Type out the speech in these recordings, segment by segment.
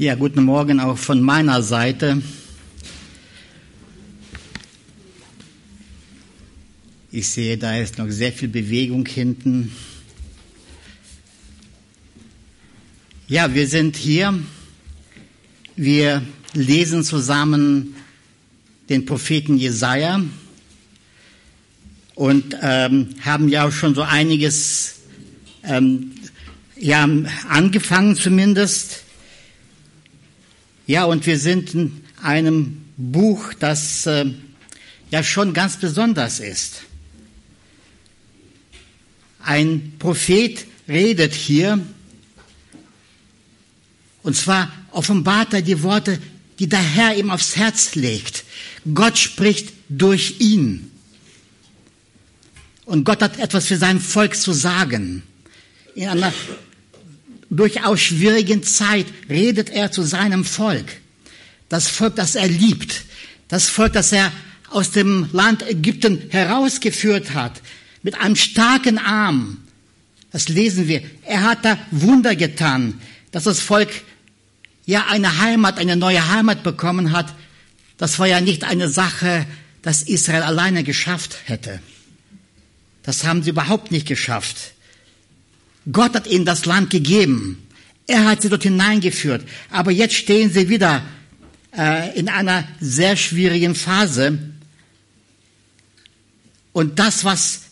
Ja, guten Morgen auch von meiner Seite. Ich sehe, da ist noch sehr viel Bewegung hinten. Ja, wir sind hier. Wir lesen zusammen den Propheten Jesaja und ähm, haben ja auch schon so einiges ähm, ja, angefangen zumindest. Ja, und wir sind in einem Buch, das äh, ja schon ganz besonders ist. Ein Prophet redet hier, und zwar offenbart er die Worte, die der Herr ihm aufs Herz legt. Gott spricht durch ihn. Und Gott hat etwas für sein Volk zu sagen. In einer durchaus schwierigen Zeit redet er zu seinem Volk. Das Volk, das er liebt. Das Volk, das er aus dem Land Ägypten herausgeführt hat. Mit einem starken Arm. Das lesen wir. Er hat da Wunder getan, dass das Volk ja eine Heimat, eine neue Heimat bekommen hat. Das war ja nicht eine Sache, dass Israel alleine geschafft hätte. Das haben sie überhaupt nicht geschafft. Gott hat ihnen das Land gegeben. Er hat sie dort hineingeführt. Aber jetzt stehen sie wieder äh, in einer sehr schwierigen Phase. Und das, was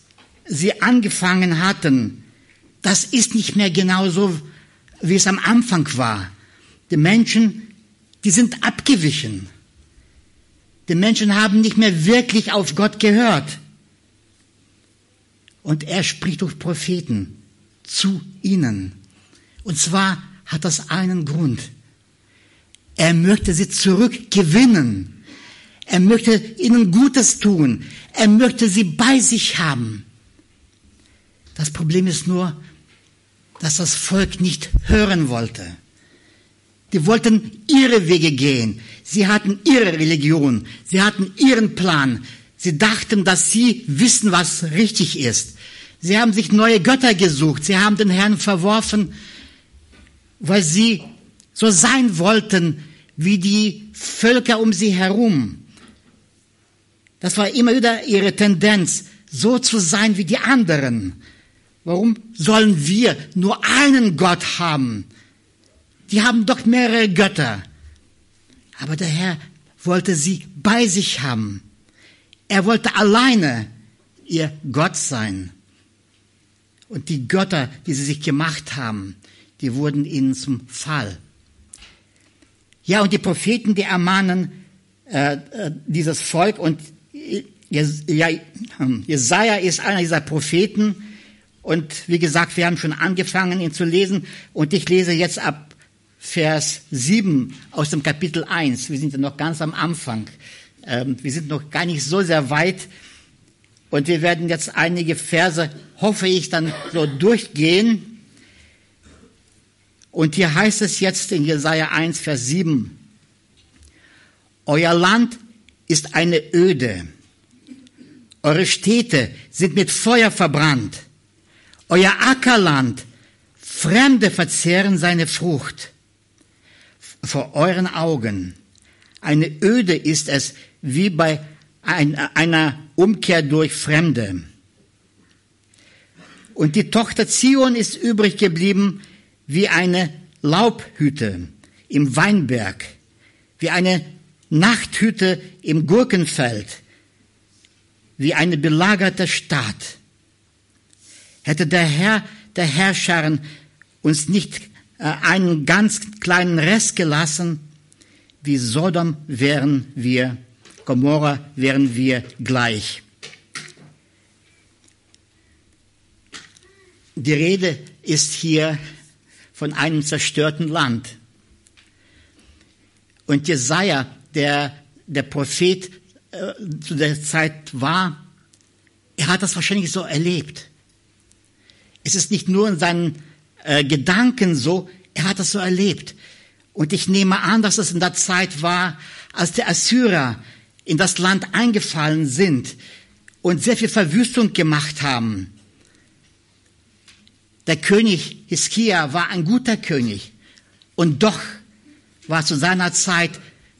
sie angefangen hatten, das ist nicht mehr genau so, wie es am Anfang war. Die Menschen, die sind abgewichen. Die Menschen haben nicht mehr wirklich auf Gott gehört. Und er spricht durch Propheten zu ihnen. Und zwar hat das einen Grund. Er möchte sie zurückgewinnen. Er möchte ihnen Gutes tun. Er möchte sie bei sich haben. Das Problem ist nur, dass das Volk nicht hören wollte. Die wollten ihre Wege gehen. Sie hatten ihre Religion. Sie hatten ihren Plan. Sie dachten, dass sie wissen, was richtig ist. Sie haben sich neue Götter gesucht. Sie haben den Herrn verworfen, weil sie so sein wollten wie die Völker um sie herum. Das war immer wieder ihre Tendenz, so zu sein wie die anderen. Warum sollen wir nur einen Gott haben? Die haben doch mehrere Götter. Aber der Herr wollte sie bei sich haben. Er wollte alleine ihr Gott sein. Und die Götter, die sie sich gemacht haben, die wurden ihnen zum Fall. Ja, und die Propheten, die ermahnen äh, äh dieses Volk und Jesaja ist einer dieser Propheten. Und wie gesagt, wir haben schon angefangen, ihn zu lesen. Und ich lese jetzt ab Vers 7 aus dem Kapitel 1. Wir sind ja noch ganz am Anfang. Ähm, wir sind noch gar nicht so sehr weit. Und wir werden jetzt einige Verse, hoffe ich, dann so durchgehen. Und hier heißt es jetzt in Jesaja 1, Vers 7. Euer Land ist eine Öde. Eure Städte sind mit Feuer verbrannt. Euer Ackerland, Fremde verzehren seine Frucht. Vor euren Augen. Eine Öde ist es, wie bei einer Umkehr durch Fremde. Und die Tochter Zion ist übrig geblieben wie eine Laubhütte im Weinberg, wie eine Nachthütte im Gurkenfeld, wie eine belagerte Stadt. Hätte der Herr der Herrscharen uns nicht äh, einen ganz kleinen Rest gelassen, wie Sodom wären wir Gomorra wären wir gleich. Die Rede ist hier von einem zerstörten Land. Und Jesaja, der, der Prophet äh, zu der Zeit war, er hat das wahrscheinlich so erlebt. Es ist nicht nur in seinen äh, Gedanken so, er hat das so erlebt. Und ich nehme an, dass es in der Zeit war, als der Assyrer in das Land eingefallen sind und sehr viel Verwüstung gemacht haben. Der König Hiskia war ein guter König und doch war zu seiner Zeit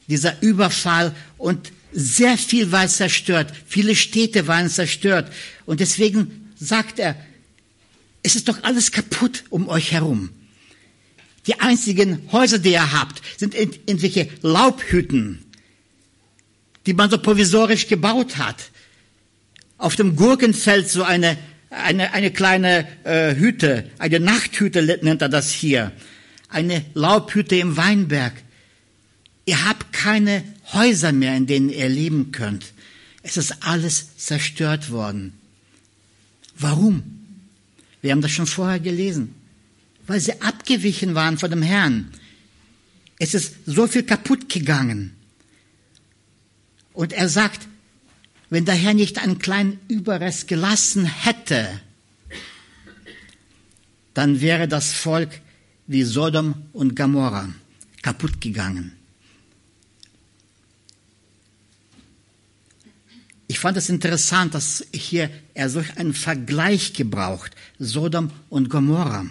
dieser Überfall und sehr viel war zerstört. Viele Städte waren zerstört. Und deswegen sagt er, es ist doch alles kaputt um euch herum. Die einzigen Häuser, die ihr habt, sind irgendwelche Laubhütten, die man so provisorisch gebaut hat. Auf dem Gurkenfeld so eine, eine, eine kleine äh, Hütte, eine Nachthütte nennt er das hier. Eine Laubhütte im Weinberg. Ihr habt keine Häuser mehr, in denen ihr leben könnt. Es ist alles zerstört worden. Warum? Wir haben das schon vorher gelesen. Weil sie abgewichen waren von dem Herrn. Es ist so viel kaputt gegangen. Und er sagt, wenn der Herr nicht einen kleinen Überrest gelassen hätte, dann wäre das Volk wie Sodom und Gomorra kaputt gegangen. Ich fand es interessant, dass hier er solch einen Vergleich gebraucht, Sodom und Gomorra.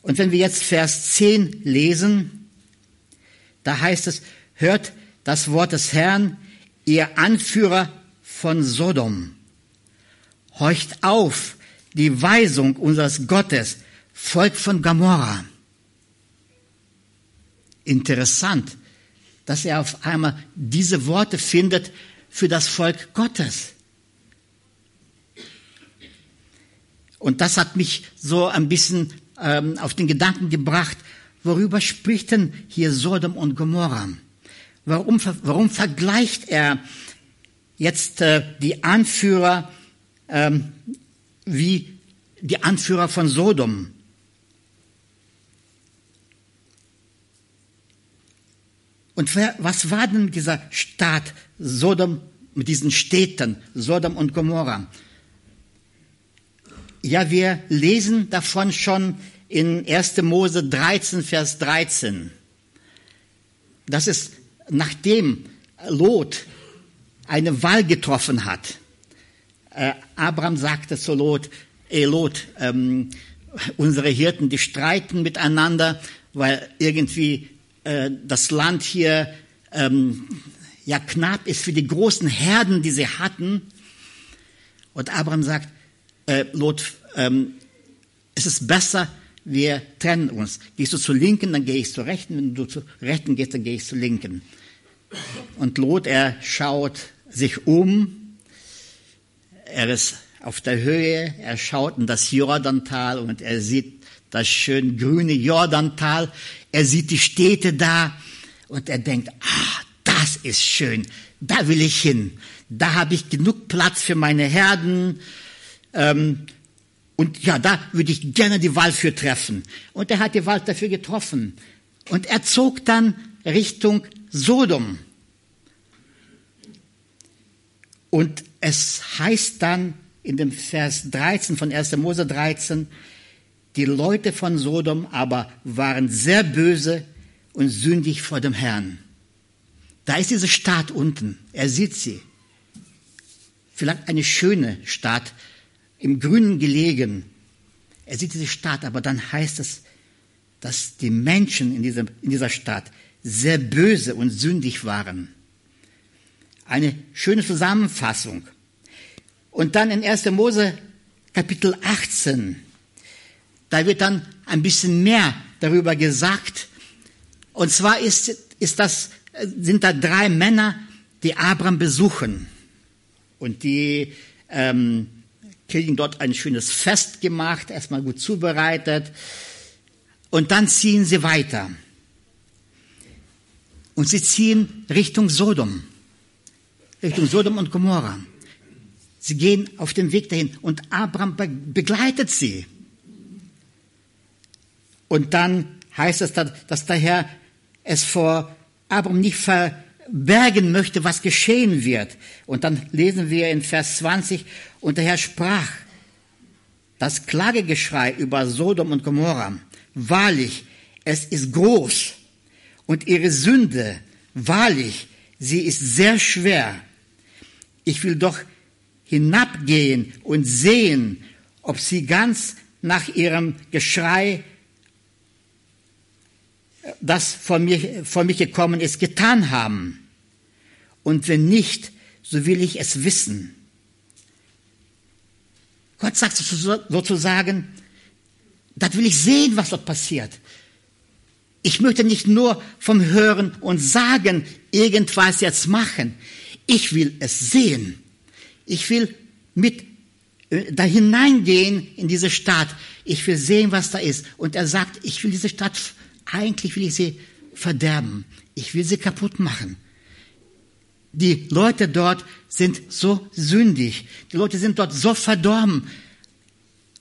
Und wenn wir jetzt Vers 10 lesen, da heißt es, hört das Wort des Herrn, ihr Anführer von Sodom. Horcht auf, die Weisung unseres Gottes, Volk von Gomorra. Interessant, dass er auf einmal diese Worte findet, für das Volk Gottes. Und das hat mich so ein bisschen ähm, auf den Gedanken gebracht, worüber spricht denn hier Sodom und Gomorra? Warum, warum vergleicht er jetzt äh, die Anführer ähm, wie die Anführer von Sodom? Und was war denn dieser Stadt Sodom, mit diesen Städten Sodom und Gomorra? Ja, wir lesen davon schon in 1. Mose 13, Vers 13. Das ist nachdem Lot eine Wahl getroffen hat. Äh, Abraham sagte zu Lot, ey Lot, ähm, unsere Hirten, die streiten miteinander, weil irgendwie äh, das Land hier ähm, ja knapp ist für die großen Herden, die sie hatten. Und Abraham sagt, äh, Lot, ähm, es ist besser, wir trennen uns. Gehst du zur Linken, dann gehe ich zur Rechten. Wenn du zur Rechten gehst, dann gehe ich zur Linken. Und Lot, er schaut sich um. Er ist auf der Höhe. Er schaut in das Jordantal und er sieht das schön grüne Jordantal. Er sieht die Städte da und er denkt, ah, das ist schön, da will ich hin. Da habe ich genug Platz für meine Herden. Ähm, und ja, da würde ich gerne die Wahl für treffen. Und er hat die Wahl dafür getroffen. Und er zog dann Richtung Sodom. Und es heißt dann in dem Vers 13 von 1. Mose 13, die Leute von Sodom aber waren sehr böse und sündig vor dem Herrn. Da ist diese Stadt unten. Er sieht sie. Vielleicht eine schöne Stadt, im Grünen gelegen. Er sieht diese Stadt, aber dann heißt es, dass die Menschen in dieser, in dieser Stadt sehr böse und sündig waren. Eine schöne Zusammenfassung. Und dann in 1. Mose Kapitel 18 da wird dann ein bisschen mehr darüber gesagt. Und zwar ist, ist das, sind da drei Männer, die Abraham besuchen. Und die ähm, kriegen dort ein schönes Fest gemacht, erstmal gut zubereitet. Und dann ziehen sie weiter. Und sie ziehen Richtung Sodom. Richtung Sodom und Gomorra. Sie gehen auf dem Weg dahin und Abraham begleitet sie. Und dann heißt es, dass der Herr es vor Abraham nicht verbergen möchte, was geschehen wird. Und dann lesen wir in Vers 20, und der Herr sprach, das Klagegeschrei über Sodom und Gomorra, wahrlich, es ist groß, und ihre Sünde, wahrlich, sie ist sehr schwer. Ich will doch hinabgehen und sehen, ob sie ganz nach ihrem Geschrei das vor mir, vor mich gekommen ist, getan haben? Und wenn nicht, so will ich es wissen. Gott sagt sozusagen, das will ich sehen, was dort passiert. Ich möchte nicht nur vom Hören und Sagen irgendwas jetzt machen. Ich will es sehen. Ich will mit äh, da hineingehen in diese Stadt. Ich will sehen, was da ist. Und er sagt, ich will diese Stadt, eigentlich will ich sie verderben. Ich will sie kaputt machen. Die Leute dort sind so sündig. Die Leute sind dort so verdorben.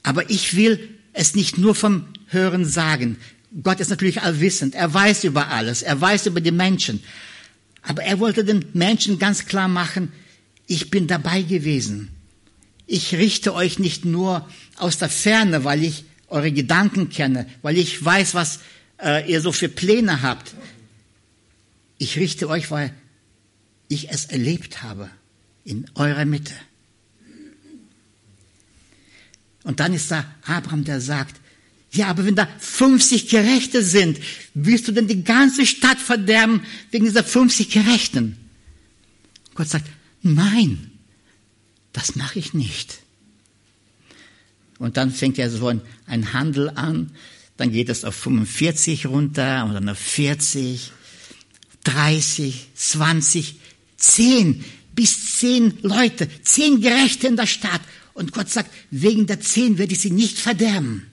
Aber ich will es nicht nur vom Hören sagen. Gott ist natürlich allwissend. Er weiß über alles. Er weiß über die Menschen. Aber er wollte den Menschen ganz klar machen, ich bin dabei gewesen. Ich richte euch nicht nur aus der Ferne, weil ich eure Gedanken kenne, weil ich weiß, was äh, ihr so für Pläne habt. Ich richte euch, weil ich es erlebt habe in eurer Mitte. Und dann ist da Abraham, der sagt, ja, aber wenn da 50 Gerechte sind, willst du denn die ganze Stadt verderben wegen dieser 50 Gerechten? Gott sagt, nein, das mache ich nicht. Und dann fängt ja so ein, ein Handel an, dann geht es auf 45 runter und dann auf 40, 30, 20, 10 bis 10 Leute, 10 Gerechte in der Stadt. Und Gott sagt, wegen der 10 werde ich sie nicht verderben.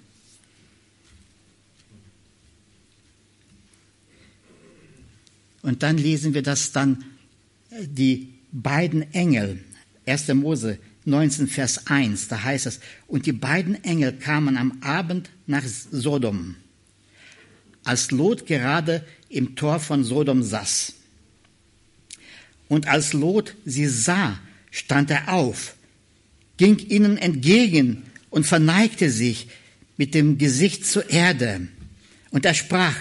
Und dann lesen wir das dann, äh, die beiden Engel, 1. Mose 19, Vers 1, da heißt es, und die beiden Engel kamen am Abend nach Sodom, als Lot gerade im Tor von Sodom saß. Und als Lot sie sah, stand er auf, ging ihnen entgegen und verneigte sich mit dem Gesicht zur Erde. Und er sprach,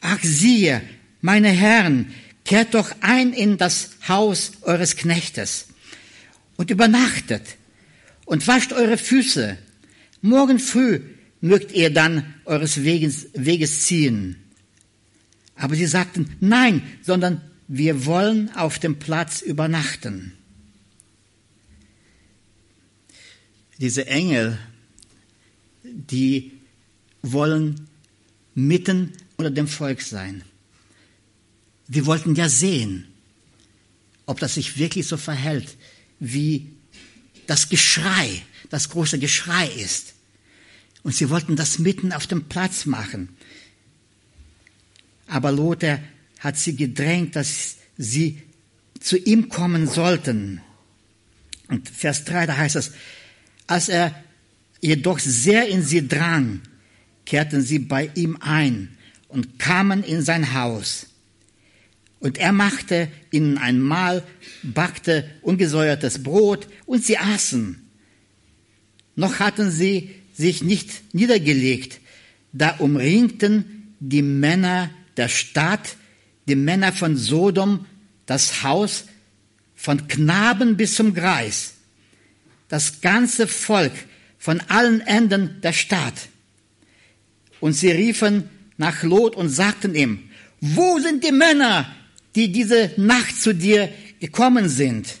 ach siehe, meine Herren, kehrt doch ein in das Haus eures Knechtes und übernachtet und wascht eure Füße. Morgen früh mögt ihr dann eures Weges, Weges ziehen. Aber sie sagten, nein, sondern wir wollen auf dem Platz übernachten. Diese Engel, die wollen mitten unter dem Volk sein. Wir wollten ja sehen, ob das sich wirklich so verhält, wie das Geschrei, das große Geschrei ist. Und sie wollten das mitten auf dem Platz machen. Aber Lothar hat sie gedrängt, dass sie zu ihm kommen sollten. Und Vers 3, da heißt es, als er jedoch sehr in sie drang, kehrten sie bei ihm ein und kamen in sein Haus. Und er machte ihnen ein Mahl, backte ungesäuertes Brot und sie aßen. Noch hatten sie sich nicht niedergelegt, da umringten die Männer der Stadt, die Männer von Sodom, das Haus von Knaben bis zum Greis, das ganze Volk von allen Enden der Stadt. Und sie riefen nach Lot und sagten ihm, wo sind die Männer, die diese Nacht zu dir gekommen sind.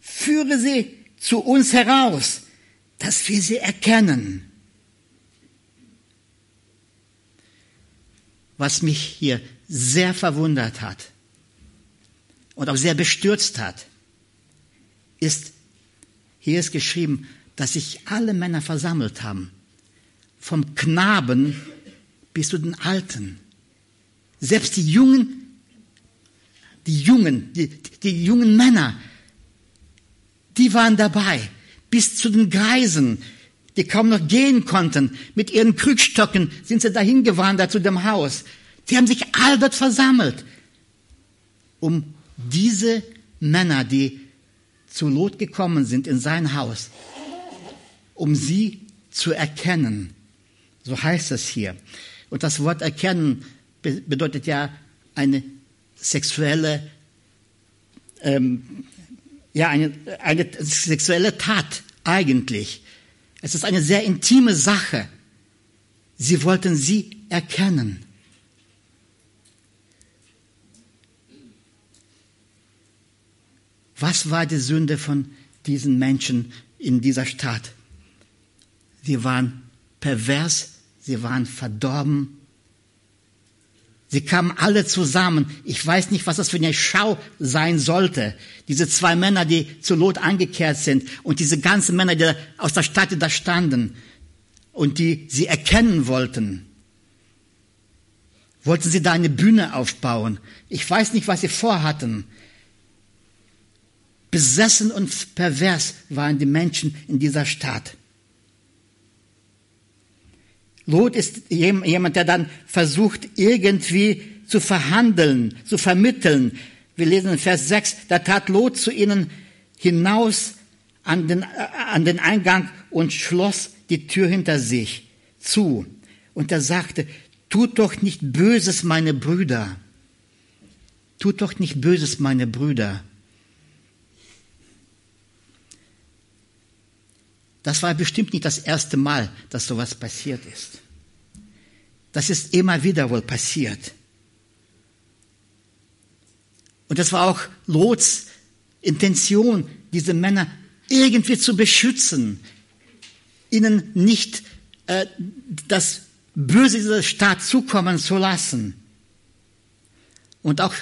Führe sie zu uns heraus, dass wir sie erkennen. Was mich hier sehr verwundert hat und auch sehr bestürzt hat, ist, hier ist geschrieben, dass sich alle Männer versammelt haben, vom Knaben bis zu den Alten. Selbst die Jungen die Jungen, die, die jungen Männer, die waren dabei, bis zu den Greisen, die kaum noch gehen konnten. Mit ihren Krückstöcken sind sie dahin gewandert zu dem Haus. Sie haben sich all dort versammelt, um diese Männer, die zu Lot gekommen sind in sein Haus, um sie zu erkennen. So heißt es hier. Und das Wort erkennen bedeutet ja eine sexuelle, ähm, ja, eine, eine sexuelle Tat eigentlich. Es ist eine sehr intime Sache. Sie wollten sie erkennen. Was war die Sünde von diesen Menschen in dieser Stadt? Sie waren pervers, sie waren verdorben, Sie kamen alle zusammen. Ich weiß nicht, was das für eine Schau sein sollte. Diese zwei Männer, die zu Lot angekehrt sind und diese ganzen Männer, die aus der Stadt da standen und die sie erkennen wollten. Wollten sie da eine Bühne aufbauen? Ich weiß nicht, was sie vorhatten. Besessen und pervers waren die Menschen in dieser Stadt. Lot ist jemand, der dann versucht, irgendwie zu verhandeln, zu vermitteln. Wir lesen in Vers 6, da tat Lot zu ihnen hinaus an den, an den Eingang und schloss die Tür hinter sich zu. Und er sagte, tut doch nicht Böses, meine Brüder. Tut doch nicht Böses, meine Brüder. Das war bestimmt nicht das erste Mal, dass sowas passiert ist. Das ist immer wieder wohl passiert. Und das war auch Lots Intention, diese Männer irgendwie zu beschützen, ihnen nicht äh, das Böse dieser Stadt zukommen zu lassen. Und auch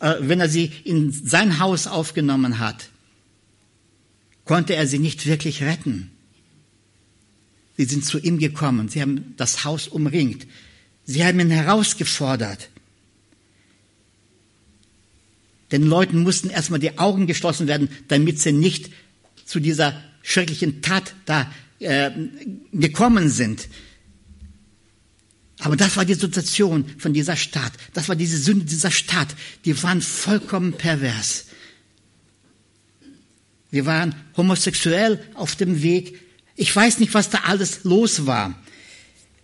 äh, wenn er sie in sein Haus aufgenommen hat, konnte er sie nicht wirklich retten. Sie sind zu ihm gekommen, sie haben das Haus umringt, sie haben ihn herausgefordert. Den Leuten mussten erstmal die Augen geschlossen werden, damit sie nicht zu dieser schrecklichen Tat da äh, gekommen sind. Aber das war die Situation von dieser Stadt. Das war diese Sünde dieser Stadt. Die waren vollkommen pervers. Wir waren homosexuell auf dem Weg. Ich weiß nicht, was da alles los war.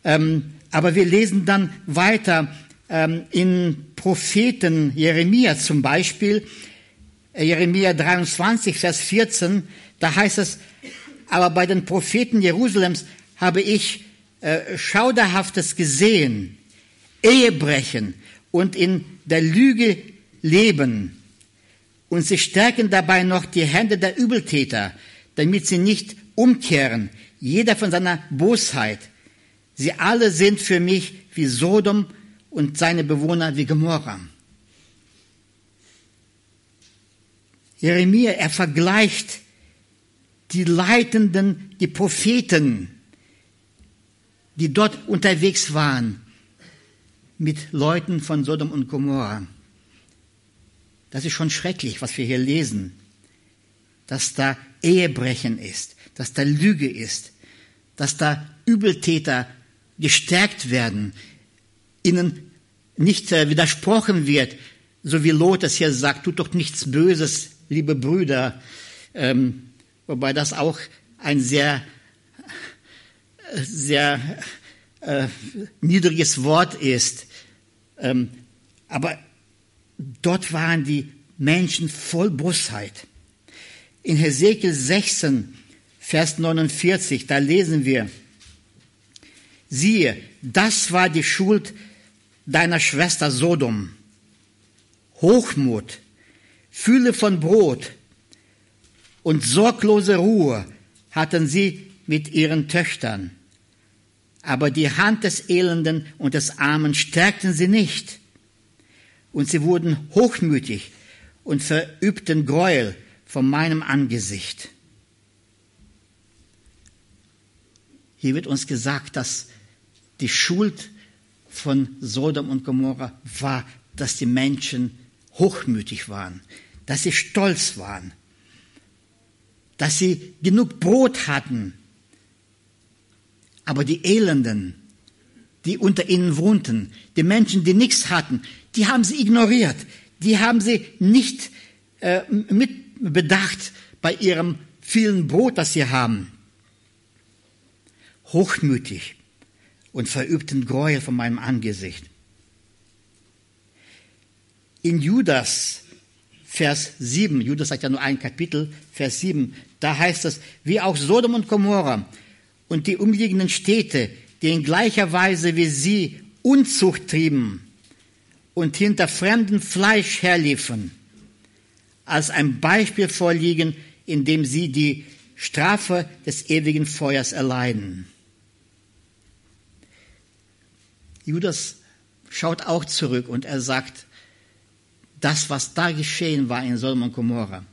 Ähm, aber wir lesen dann weiter ähm, in Propheten Jeremia zum Beispiel, äh, Jeremia 23, Vers 14, da heißt es, aber bei den Propheten Jerusalems habe ich äh, Schauderhaftes gesehen, Ehebrechen und in der Lüge leben und sie stärken dabei noch die Hände der Übeltäter, damit sie nicht umkehren, jeder von seiner Bosheit. Sie alle sind für mich wie Sodom und seine Bewohner wie Gomorra. Jeremia, er vergleicht die Leitenden, die Propheten, die dort unterwegs waren, mit Leuten von Sodom und Gomorra. Das ist schon schrecklich, was wir hier lesen. Dass da Ehebrechen ist, dass da Lüge ist, dass da Übeltäter gestärkt werden, ihnen nicht äh, widersprochen wird, so wie Lot es hier sagt, tut doch nichts Böses, liebe Brüder, ähm, wobei das auch ein sehr, sehr äh, niedriges Wort ist. Ähm, aber Dort waren die Menschen voll Bosheit. In Hesekiel 16, Vers 49, da lesen wir, siehe, das war die Schuld deiner Schwester Sodom. Hochmut, Fühle von Brot und sorglose Ruhe hatten sie mit ihren Töchtern. Aber die Hand des Elenden und des Armen stärkten sie nicht und sie wurden hochmütig und verübten Gräuel vor meinem Angesicht. Hier wird uns gesagt, dass die Schuld von Sodom und Gomorra war, dass die Menschen hochmütig waren, dass sie stolz waren, dass sie genug Brot hatten. Aber die Elenden, die unter ihnen wohnten, die Menschen, die nichts hatten, die haben sie ignoriert, die haben sie nicht äh, mitbedacht bei ihrem vielen Brot, das sie haben. Hochmütig und verübten Gräuel von meinem Angesicht. In Judas, Vers 7, Judas sagt ja nur ein Kapitel, Vers 7, da heißt es, wie auch Sodom und Gomorra und die umliegenden Städte, die in gleicher Weise wie sie Unzucht trieben und hinter fremdem Fleisch herliefen. als ein Beispiel vorliegen, in dem sie die Strafe des ewigen Feuers erleiden. Judas schaut auch zurück und er sagt, das, was da geschehen war in Sodom und Gomorra,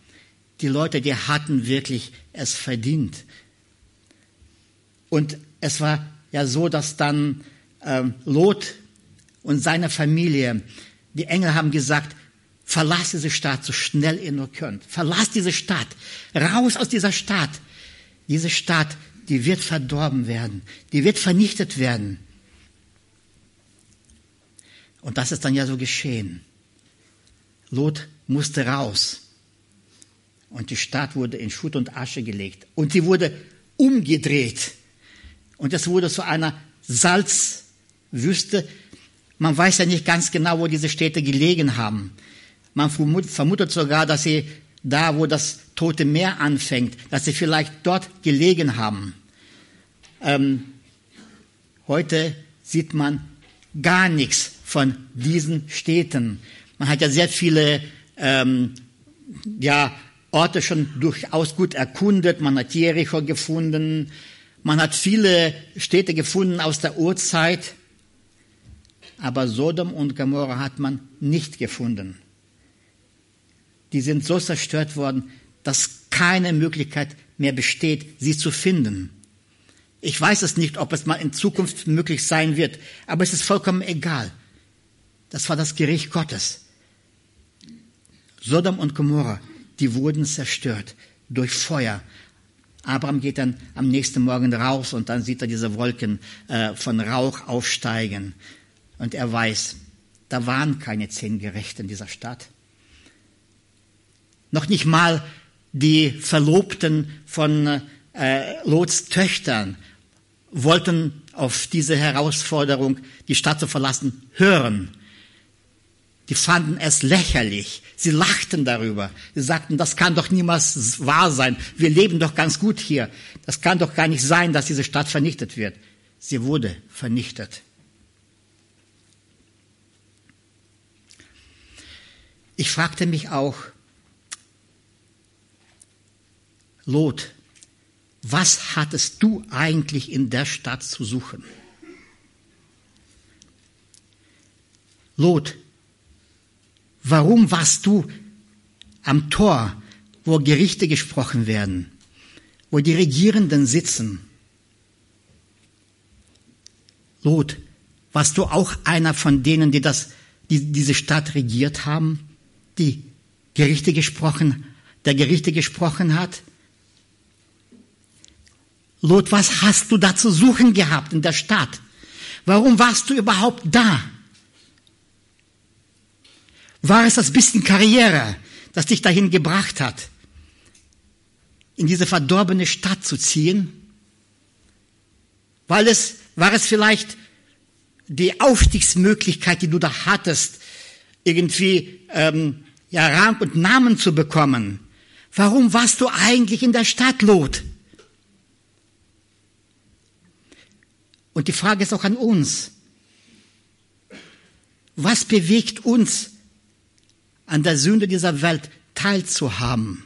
die Leute, die hatten wirklich es verdient. Und es war ja so, dass dann ähm, Lot und seine Familie, die Engel haben gesagt, verlasst diese Stadt so schnell ihr nur könnt. Verlasst diese Stadt. Raus aus dieser Stadt. Diese Stadt, die wird verdorben werden. Die wird vernichtet werden. Und das ist dann ja so geschehen. Lot musste raus. Und die Stadt wurde in Schutt und Asche gelegt. Und sie wurde umgedreht. Und es wurde zu einer Salzwüste. Man weiß ja nicht ganz genau, wo diese Städte gelegen haben. Man vermutet sogar, dass sie da, wo das Tote Meer anfängt, dass sie vielleicht dort gelegen haben. Ähm, heute sieht man gar nichts von diesen Städten. Man hat ja sehr viele ähm, ja, Orte schon durchaus gut erkundet. Man hat Jericho gefunden. Man hat viele Städte gefunden aus der Urzeit. Aber Sodom und Gomorra hat man nicht gefunden. Die sind so zerstört worden, dass keine Möglichkeit mehr besteht, sie zu finden. Ich weiß es nicht, ob es mal in Zukunft möglich sein wird, aber es ist vollkommen egal. Das war das Gericht Gottes. Sodom und Gomorra, die wurden zerstört durch Feuer. Abraham geht dann am nächsten Morgen raus und dann sieht er diese Wolken äh, von Rauch aufsteigen. Und er weiß, da waren keine zehn Gerechte in dieser Stadt. Noch nicht mal die Verlobten von äh, Lots Töchtern wollten auf diese Herausforderung, die Stadt zu verlassen, hören. Die fanden es lächerlich. Sie lachten darüber. Sie sagten, das kann doch niemals wahr sein. Wir leben doch ganz gut hier. Das kann doch gar nicht sein, dass diese Stadt vernichtet wird. Sie wurde vernichtet. Ich fragte mich auch, Lot, was hattest du eigentlich in der Stadt zu suchen? Lot, warum warst du am Tor, wo Gerichte gesprochen werden, wo die Regierenden sitzen? Lot, warst du auch einer von denen, die, das, die diese Stadt regiert haben, die Gerichte gesprochen, der Gerichte gesprochen hat? Lot, was hast du da zu suchen gehabt in der Stadt? Warum warst du überhaupt da? War es das bisschen Karriere, das dich dahin gebracht hat, in diese verdorbene Stadt zu ziehen? Weil es, war es vielleicht die Aufstiegsmöglichkeit, die du da hattest, irgendwie ähm, ja, Rang und Namen zu bekommen? Warum warst du eigentlich in der Stadt, Lot? Und die Frage ist auch an uns. Was bewegt uns, an der Sünde dieser Welt teilzuhaben?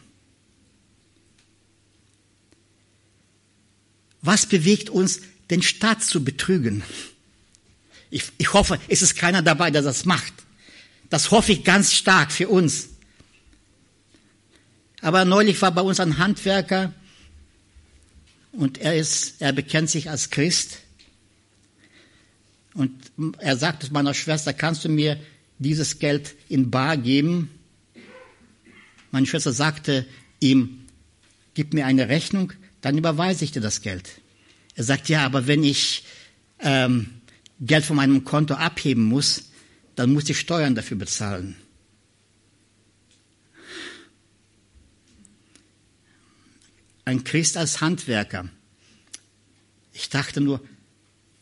Was bewegt uns, den Staat zu betrügen? Ich, ich hoffe, es ist keiner dabei, der das macht. Das hoffe ich ganz stark für uns. Aber neulich war bei uns ein Handwerker und er ist, er bekennt sich als Christ und er sagte meiner Schwester, kannst du mir dieses Geld in Bar geben? Meine Schwester sagte ihm, gib mir eine Rechnung, dann überweise ich dir das Geld. Er sagt, ja, aber wenn ich ähm, Geld von meinem Konto abheben muss, dann muss ich Steuern dafür bezahlen. Ein Christ als Handwerker. Ich dachte nur,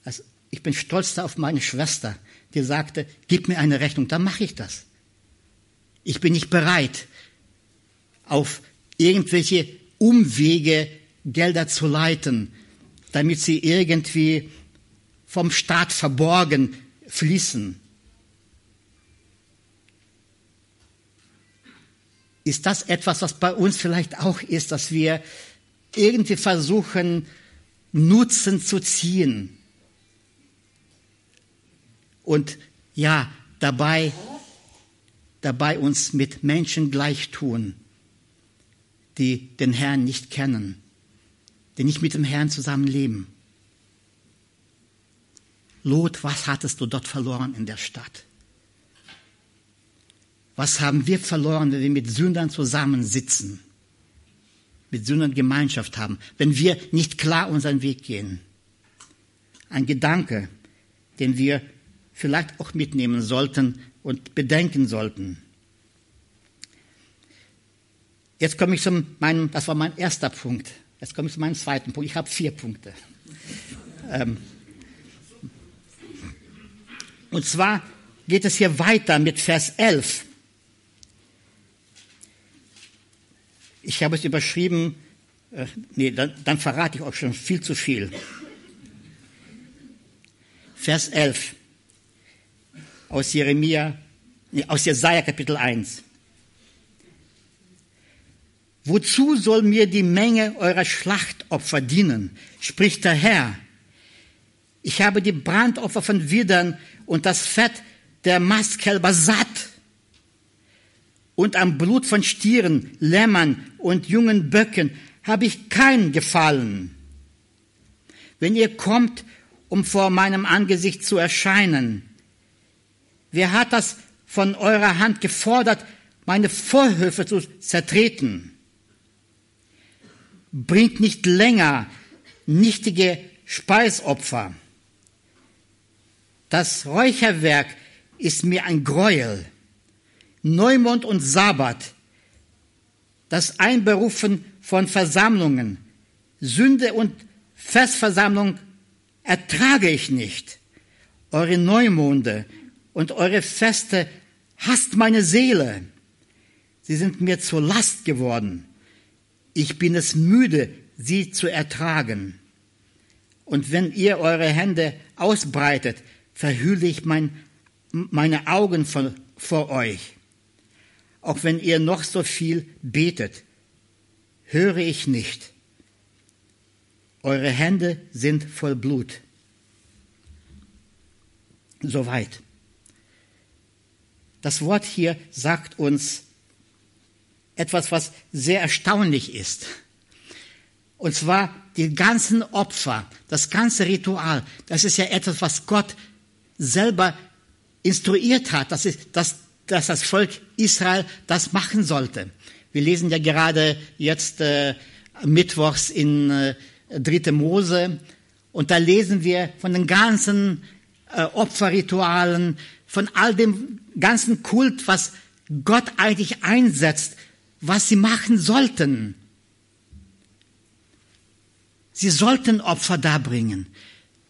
als ich bin stolz auf meine Schwester, die sagte, gib mir eine Rechnung, dann mache ich das. Ich bin nicht bereit, auf irgendwelche Umwege Gelder zu leiten, damit sie irgendwie vom Staat verborgen fließen. ist das etwas, was bei uns vielleicht auch ist, dass wir irgendwie versuchen, Nutzen zu ziehen. Und ja, dabei, dabei uns mit Menschen gleichtun, die den Herrn nicht kennen, die nicht mit dem Herrn zusammenleben. Lot, was hattest du dort verloren in der Stadt? Was haben wir verloren, wenn wir mit Sündern zusammensitzen? Mit Sündern Gemeinschaft haben, wenn wir nicht klar unseren Weg gehen? Ein Gedanke, den wir vielleicht auch mitnehmen sollten und bedenken sollten. Jetzt komme ich zu meinem, das war mein erster Punkt. Jetzt komme ich zu meinem zweiten Punkt. Ich habe vier Punkte. Ähm, und zwar geht es hier weiter mit Vers 11. Ich habe es überschrieben, äh, nee, dann, dann verrate ich euch schon viel zu viel. Vers 11 aus Jeremia, aus Jesaja Kapitel 1. Wozu soll mir die Menge eurer Schlachtopfer dienen, spricht der Herr. Ich habe die Brandopfer von Widern und das Fett der Mastkälber satt. Und am Blut von Stieren, Lämmern und jungen Böcken habe ich kein Gefallen. Wenn ihr kommt, um vor meinem Angesicht zu erscheinen, wer hat das von eurer Hand gefordert, meine Vorhöfe zu zertreten? Bringt nicht länger nichtige Speisopfer das Räucherwerk ist mir ein Gräuel. Neumond und Sabbat, das Einberufen von Versammlungen, Sünde und Festversammlung ertrage ich nicht. Eure Neumonde und eure Feste hasst meine Seele. Sie sind mir zur Last geworden. Ich bin es müde, sie zu ertragen. Und wenn ihr eure Hände ausbreitet, verhülle ich mein, meine Augen vor, vor euch. Auch wenn ihr noch so viel betet, höre ich nicht. Eure Hände sind voll Blut. Soweit. Das Wort hier sagt uns etwas, was sehr erstaunlich ist. Und zwar die ganzen Opfer, das ganze Ritual, das ist ja etwas, was Gott selber instruiert hat, dass, dass, dass das Volk Israel das machen sollte. Wir lesen ja gerade jetzt äh, mittwochs in äh, Dritte Mose und da lesen wir von den ganzen äh, Opferritualen, von all dem ganzen Kult, was Gott eigentlich einsetzt, was sie machen sollten. Sie sollten Opfer darbringen.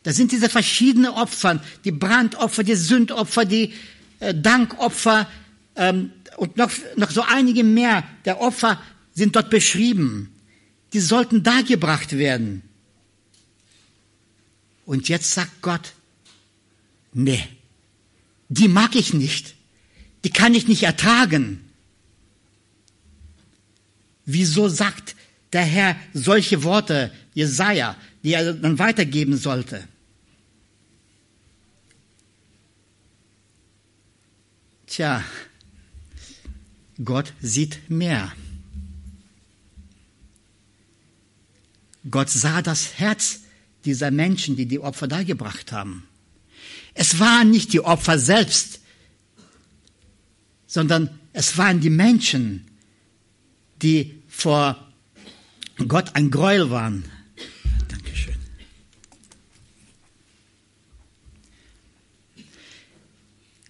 Das sind diese verschiedenen Opfer, die Brandopfer, die Sündopfer, die äh, Dankopfer ähm, und noch, noch so einige mehr der Opfer sind dort beschrieben. Die sollten dargebracht werden. Und jetzt sagt Gott, nee, die mag ich nicht. Die kann ich nicht ertragen. Wieso sagt der Herr solche Worte, Jesaja, die er dann weitergeben sollte? Tja, Gott sieht mehr. Gott sah das Herz dieser Menschen, die die Opfer dargebracht haben. Es waren nicht die Opfer selbst, sondern es waren die Menschen, die vor Gott ein Gräuel waren.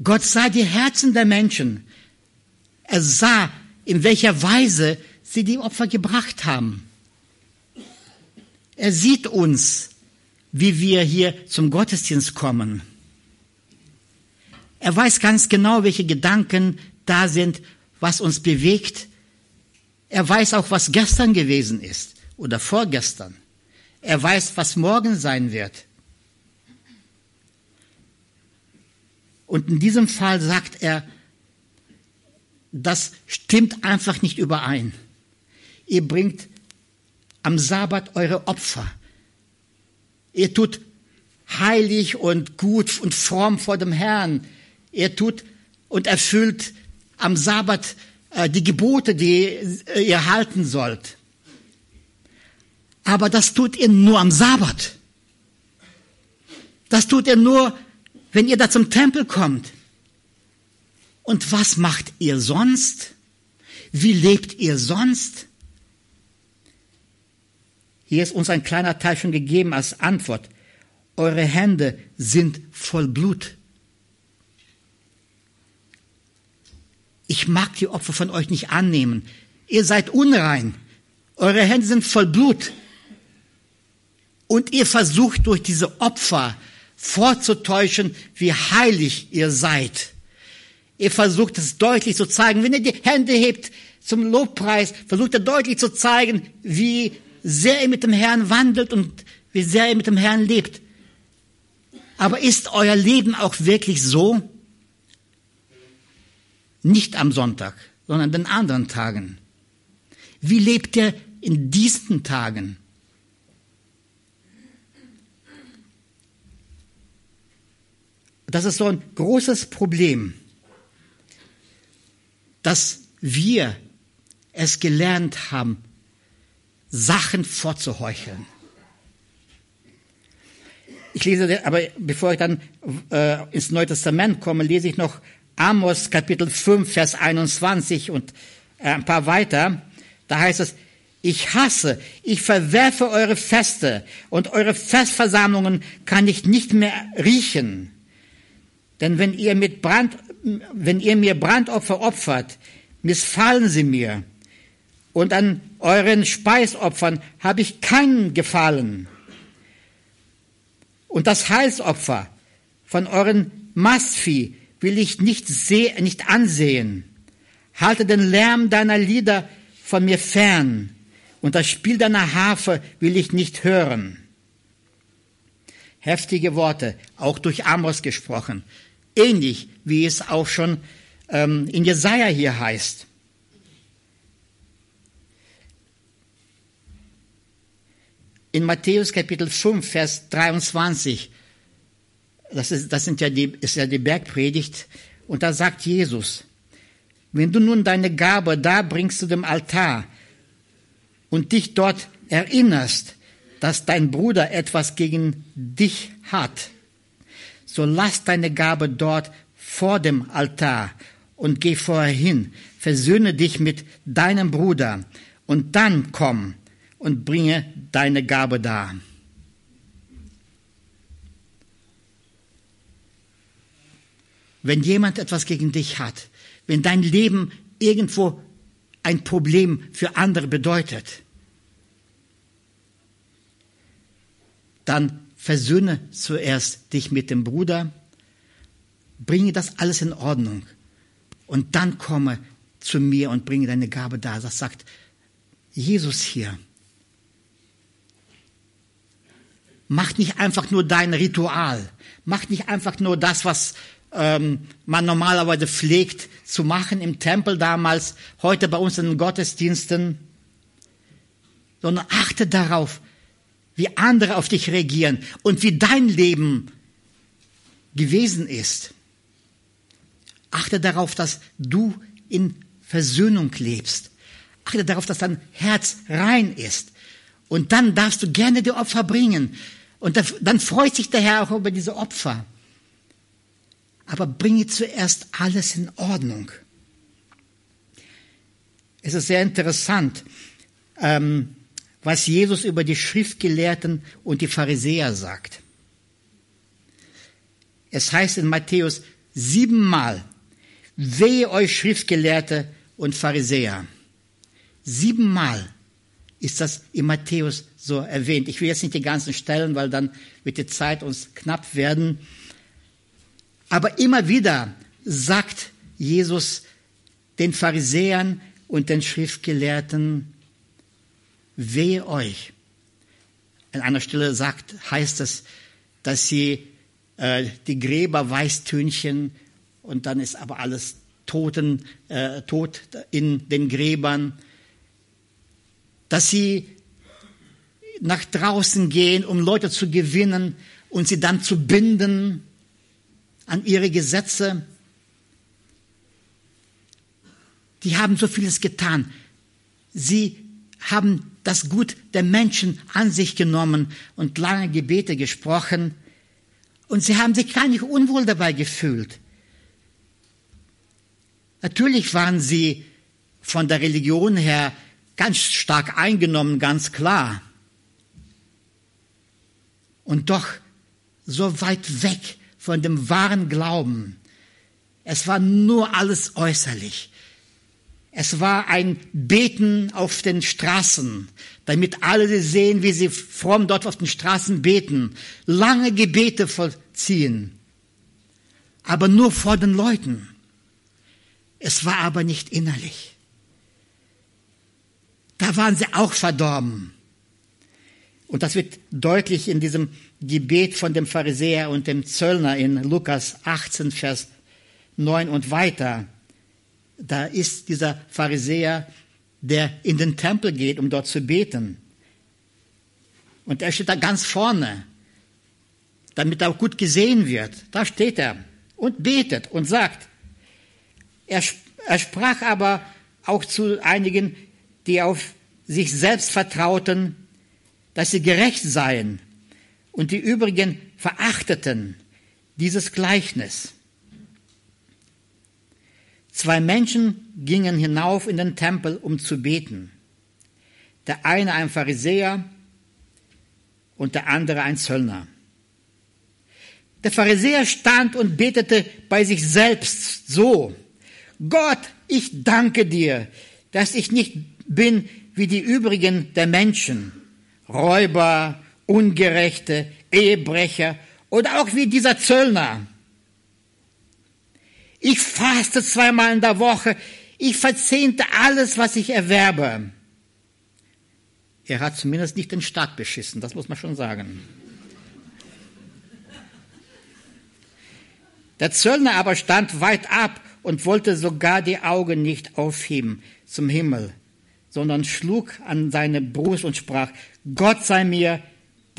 Gott sah die Herzen der Menschen. Er sah, in welcher Weise sie die Opfer gebracht haben. Er sieht uns, wie wir hier zum Gottesdienst kommen. Er weiß ganz genau, welche Gedanken da sind, was uns bewegt. Er weiß auch, was gestern gewesen ist oder vorgestern. Er weiß, was morgen sein wird. Und in diesem Fall sagt er, das stimmt einfach nicht überein. Ihr bringt am Sabbat eure Opfer. Ihr tut heilig und gut und fromm vor dem Herrn. Ihr tut und erfüllt am Sabbat äh, die Gebote, die äh, ihr halten sollt. Aber das tut ihr nur am Sabbat. Das tut ihr nur, wenn ihr da zum Tempel kommt. Und was macht ihr sonst? Wie lebt ihr sonst? Hier ist uns ein kleiner Teil schon gegeben als Antwort. Eure Hände sind voll Blut. Ich mag die Opfer von euch nicht annehmen. Ihr seid unrein. Eure Hände sind voll Blut. Und ihr versucht durch diese Opfer vorzutäuschen, wie heilig ihr seid. Ihr versucht es deutlich zu zeigen. Wenn ihr die Hände hebt zum Lobpreis, versucht er deutlich zu zeigen, wie sehr ihr mit dem Herrn wandelt und wie sehr ihr mit dem Herrn lebt. Aber ist euer Leben auch wirklich so? Nicht am Sonntag, sondern den anderen Tagen. Wie lebt ihr in diesen Tagen? Das ist so ein großes Problem, dass wir es gelernt haben, Sachen vorzuheucheln. Ich lese, aber bevor ich dann äh, ins Neue Testament komme, lese ich noch Amos Kapitel 5, Vers 21 und äh, ein paar weiter. Da heißt es, ich hasse, ich verwerfe eure Feste und eure Festversammlungen kann ich nicht mehr riechen. Denn wenn ihr mit Brand, wenn ihr mir Brandopfer opfert, missfallen sie mir. Und an euren Speisopfern habe ich keinen Gefallen. Und das Heilsopfer von euren Mastvieh will ich nicht, seh, nicht ansehen. Halte den Lärm deiner Lieder von mir fern und das Spiel deiner Harfe will ich nicht hören. Heftige Worte, auch durch Amos gesprochen, ähnlich wie es auch schon ähm, in Jesaja hier heißt. In Matthäus Kapitel 5, Vers 23, das ist, das sind ja die, ist ja die Bergpredigt, und da sagt Jesus, wenn du nun deine Gabe da bringst zu dem Altar und dich dort erinnerst, dass dein Bruder etwas gegen dich hat, so lass deine Gabe dort vor dem Altar und geh vorher hin, versöhne dich mit deinem Bruder und dann komm und bringe deine Gabe dar. Wenn jemand etwas gegen dich hat, wenn dein Leben irgendwo ein Problem für andere bedeutet, dann versöhne zuerst dich mit dem Bruder, bringe das alles in Ordnung und dann komme zu mir und bringe deine Gabe dar. Das sagt Jesus hier. Mach nicht einfach nur dein Ritual. Mach nicht einfach nur das, was ähm, man normalerweise pflegt zu machen im Tempel damals, heute bei uns in den Gottesdiensten, sondern achte darauf, wie andere auf dich reagieren und wie dein Leben gewesen ist. Achte darauf, dass du in Versöhnung lebst. Achte darauf, dass dein Herz rein ist. Und dann darfst du gerne die Opfer bringen. Und dann freut sich der Herr auch über diese Opfer. Aber bringe zuerst alles in Ordnung. Es ist sehr interessant, ähm, was Jesus über die Schriftgelehrten und die Pharisäer sagt. Es heißt in Matthäus siebenmal, wehe euch Schriftgelehrte und Pharisäer. Siebenmal ist das in Matthäus so erwähnt. Ich will jetzt nicht die ganzen Stellen, weil dann wird die Zeit uns knapp werden. Aber immer wieder sagt Jesus den Pharisäern und den Schriftgelehrten, wehe euch. An einer Stelle sagt, heißt es, dass sie äh, die Gräber Weißtönchen und dann ist aber alles Toten, äh, tot in den Gräbern, dass sie nach draußen gehen, um Leute zu gewinnen und sie dann zu binden an ihre Gesetze. Die haben so vieles getan. Sie haben das Gut der Menschen an sich genommen und lange Gebete gesprochen. Und sie haben sich gar nicht unwohl dabei gefühlt. Natürlich waren sie von der Religion her ganz stark eingenommen, ganz klar. Und doch so weit weg von dem wahren Glauben. Es war nur alles äußerlich. Es war ein Beten auf den Straßen, damit alle sehen, wie sie fromm dort auf den Straßen beten, lange Gebete vollziehen, aber nur vor den Leuten. Es war aber nicht innerlich. Da waren sie auch verdorben. Und das wird deutlich in diesem Gebet von dem Pharisäer und dem Zöllner in Lukas 18, Vers 9 und weiter. Da ist dieser Pharisäer, der in den Tempel geht, um dort zu beten. Und er steht da ganz vorne, damit er auch gut gesehen wird. Da steht er und betet und sagt, er, er sprach aber auch zu einigen, die auf sich selbst vertrauten, dass sie gerecht seien und die übrigen verachteten dieses Gleichnis. Zwei Menschen gingen hinauf in den Tempel, um zu beten. Der eine ein Pharisäer und der andere ein Zöllner. Der Pharisäer stand und betete bei sich selbst so, Gott, ich danke dir, dass ich nicht bin wie die übrigen der Menschen, Räuber, Ungerechte, Ehebrecher oder auch wie dieser Zöllner. Ich faste zweimal in der Woche, ich verzehnte alles, was ich erwerbe. Er hat zumindest nicht den Staat beschissen, das muss man schon sagen. Der Zöllner aber stand weit ab und wollte sogar die Augen nicht aufheben zum Himmel, sondern schlug an seine Brust und sprach, Gott sei mir,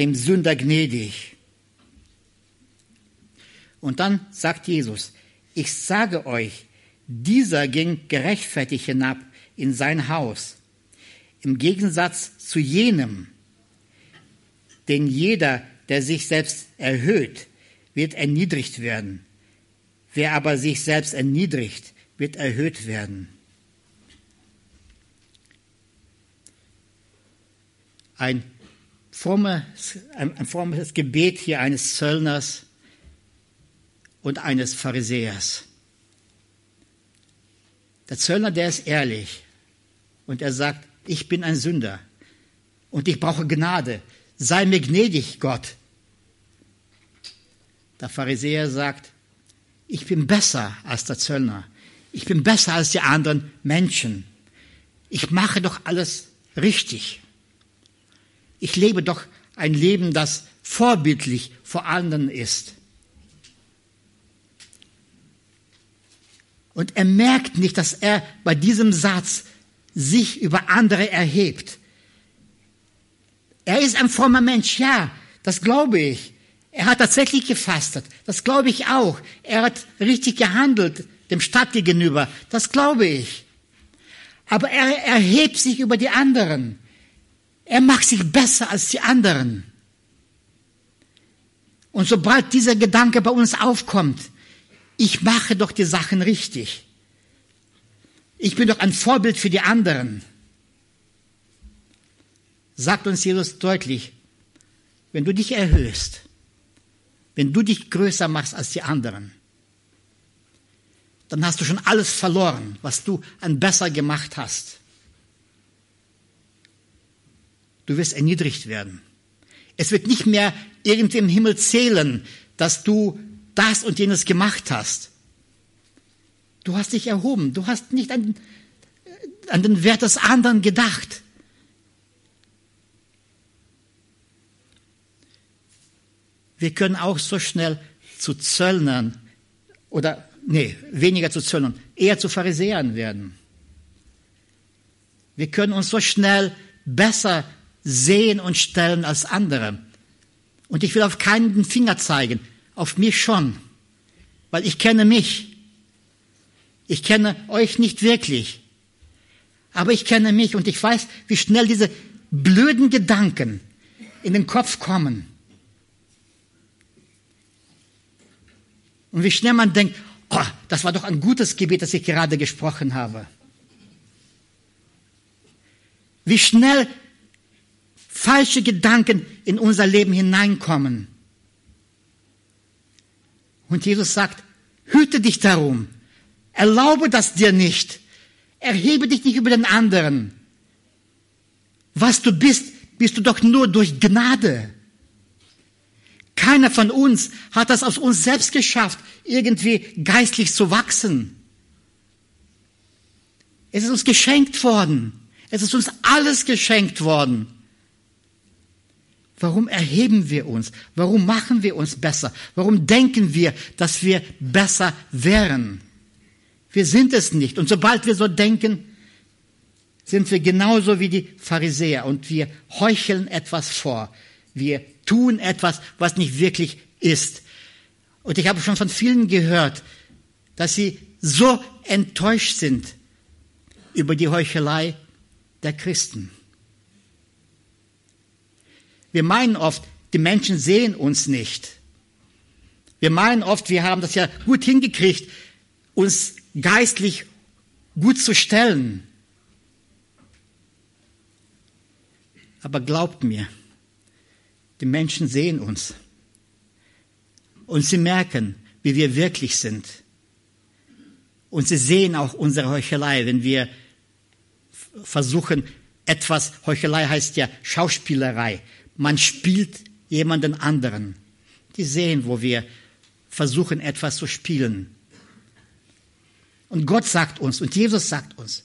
dem Sünder, gnädig. Und dann sagt Jesus, ich sage euch, dieser ging gerechtfertigt hinab in sein Haus, im Gegensatz zu jenem, denn jeder, der sich selbst erhöht, wird erniedrigt werden. Wer aber sich selbst erniedrigt, wird erhöht werden. Ein frommes, ein frommes Gebet hier eines Zöllners und eines Pharisäers. Der Zöllner, der ist ehrlich und er sagt, ich bin ein Sünder und ich brauche Gnade. Sei mir gnädig, Gott. Der Pharisäer sagt, ich bin besser als der Zöllner. Ich bin besser als die anderen Menschen. Ich mache doch alles richtig. Ich lebe doch ein Leben, das vorbildlich vor anderen ist. Und er merkt nicht, dass er bei diesem Satz sich über andere erhebt. Er ist ein frommer Mensch, ja, das glaube ich. Er hat tatsächlich gefastet. Das glaube ich auch. Er hat richtig gehandelt dem Staat gegenüber. Das glaube ich. Aber er erhebt sich über die anderen. Er macht sich besser als die anderen. Und sobald dieser Gedanke bei uns aufkommt, ich mache doch die Sachen richtig. Ich bin doch ein Vorbild für die anderen. Sagt uns Jesus deutlich, wenn du dich erhöhst, wenn du dich größer machst als die anderen, dann hast du schon alles verloren, was du an besser gemacht hast. Du wirst erniedrigt werden. Es wird nicht mehr irgendwie im Himmel zählen, dass du das und jenes gemacht hast. Du hast dich erhoben. Du hast nicht an, an den Wert des anderen gedacht. Wir können auch so schnell zu Zöllnern oder nee, weniger zu Zöllnern, eher zu Pharisäern werden. Wir können uns so schnell besser sehen und stellen als andere. Und ich will auf keinen den Finger zeigen, auf mich schon, weil ich kenne mich. Ich kenne euch nicht wirklich, aber ich kenne mich und ich weiß, wie schnell diese blöden Gedanken in den Kopf kommen. Und wie schnell man denkt, oh, das war doch ein gutes Gebet, das ich gerade gesprochen habe. Wie schnell falsche Gedanken in unser Leben hineinkommen. Und Jesus sagt, hüte dich darum. Erlaube das dir nicht. Erhebe dich nicht über den anderen. Was du bist, bist du doch nur durch Gnade. Keiner von uns hat das aus uns selbst geschafft, irgendwie geistlich zu wachsen. Es ist uns geschenkt worden. Es ist uns alles geschenkt worden. Warum erheben wir uns? Warum machen wir uns besser? Warum denken wir, dass wir besser wären? Wir sind es nicht. Und sobald wir so denken, sind wir genauso wie die Pharisäer und wir heucheln etwas vor. Wir tun etwas, was nicht wirklich ist. Und ich habe schon von vielen gehört, dass sie so enttäuscht sind über die Heuchelei der Christen. Wir meinen oft, die Menschen sehen uns nicht. Wir meinen oft, wir haben das ja gut hingekriegt, uns geistlich gut zu stellen. Aber glaubt mir, die Menschen sehen uns. Und sie merken, wie wir wirklich sind. Und sie sehen auch unsere Heuchelei, wenn wir versuchen, etwas, Heuchelei heißt ja Schauspielerei, man spielt jemanden anderen. Die sehen, wo wir versuchen, etwas zu spielen. Und Gott sagt uns und Jesus sagt uns,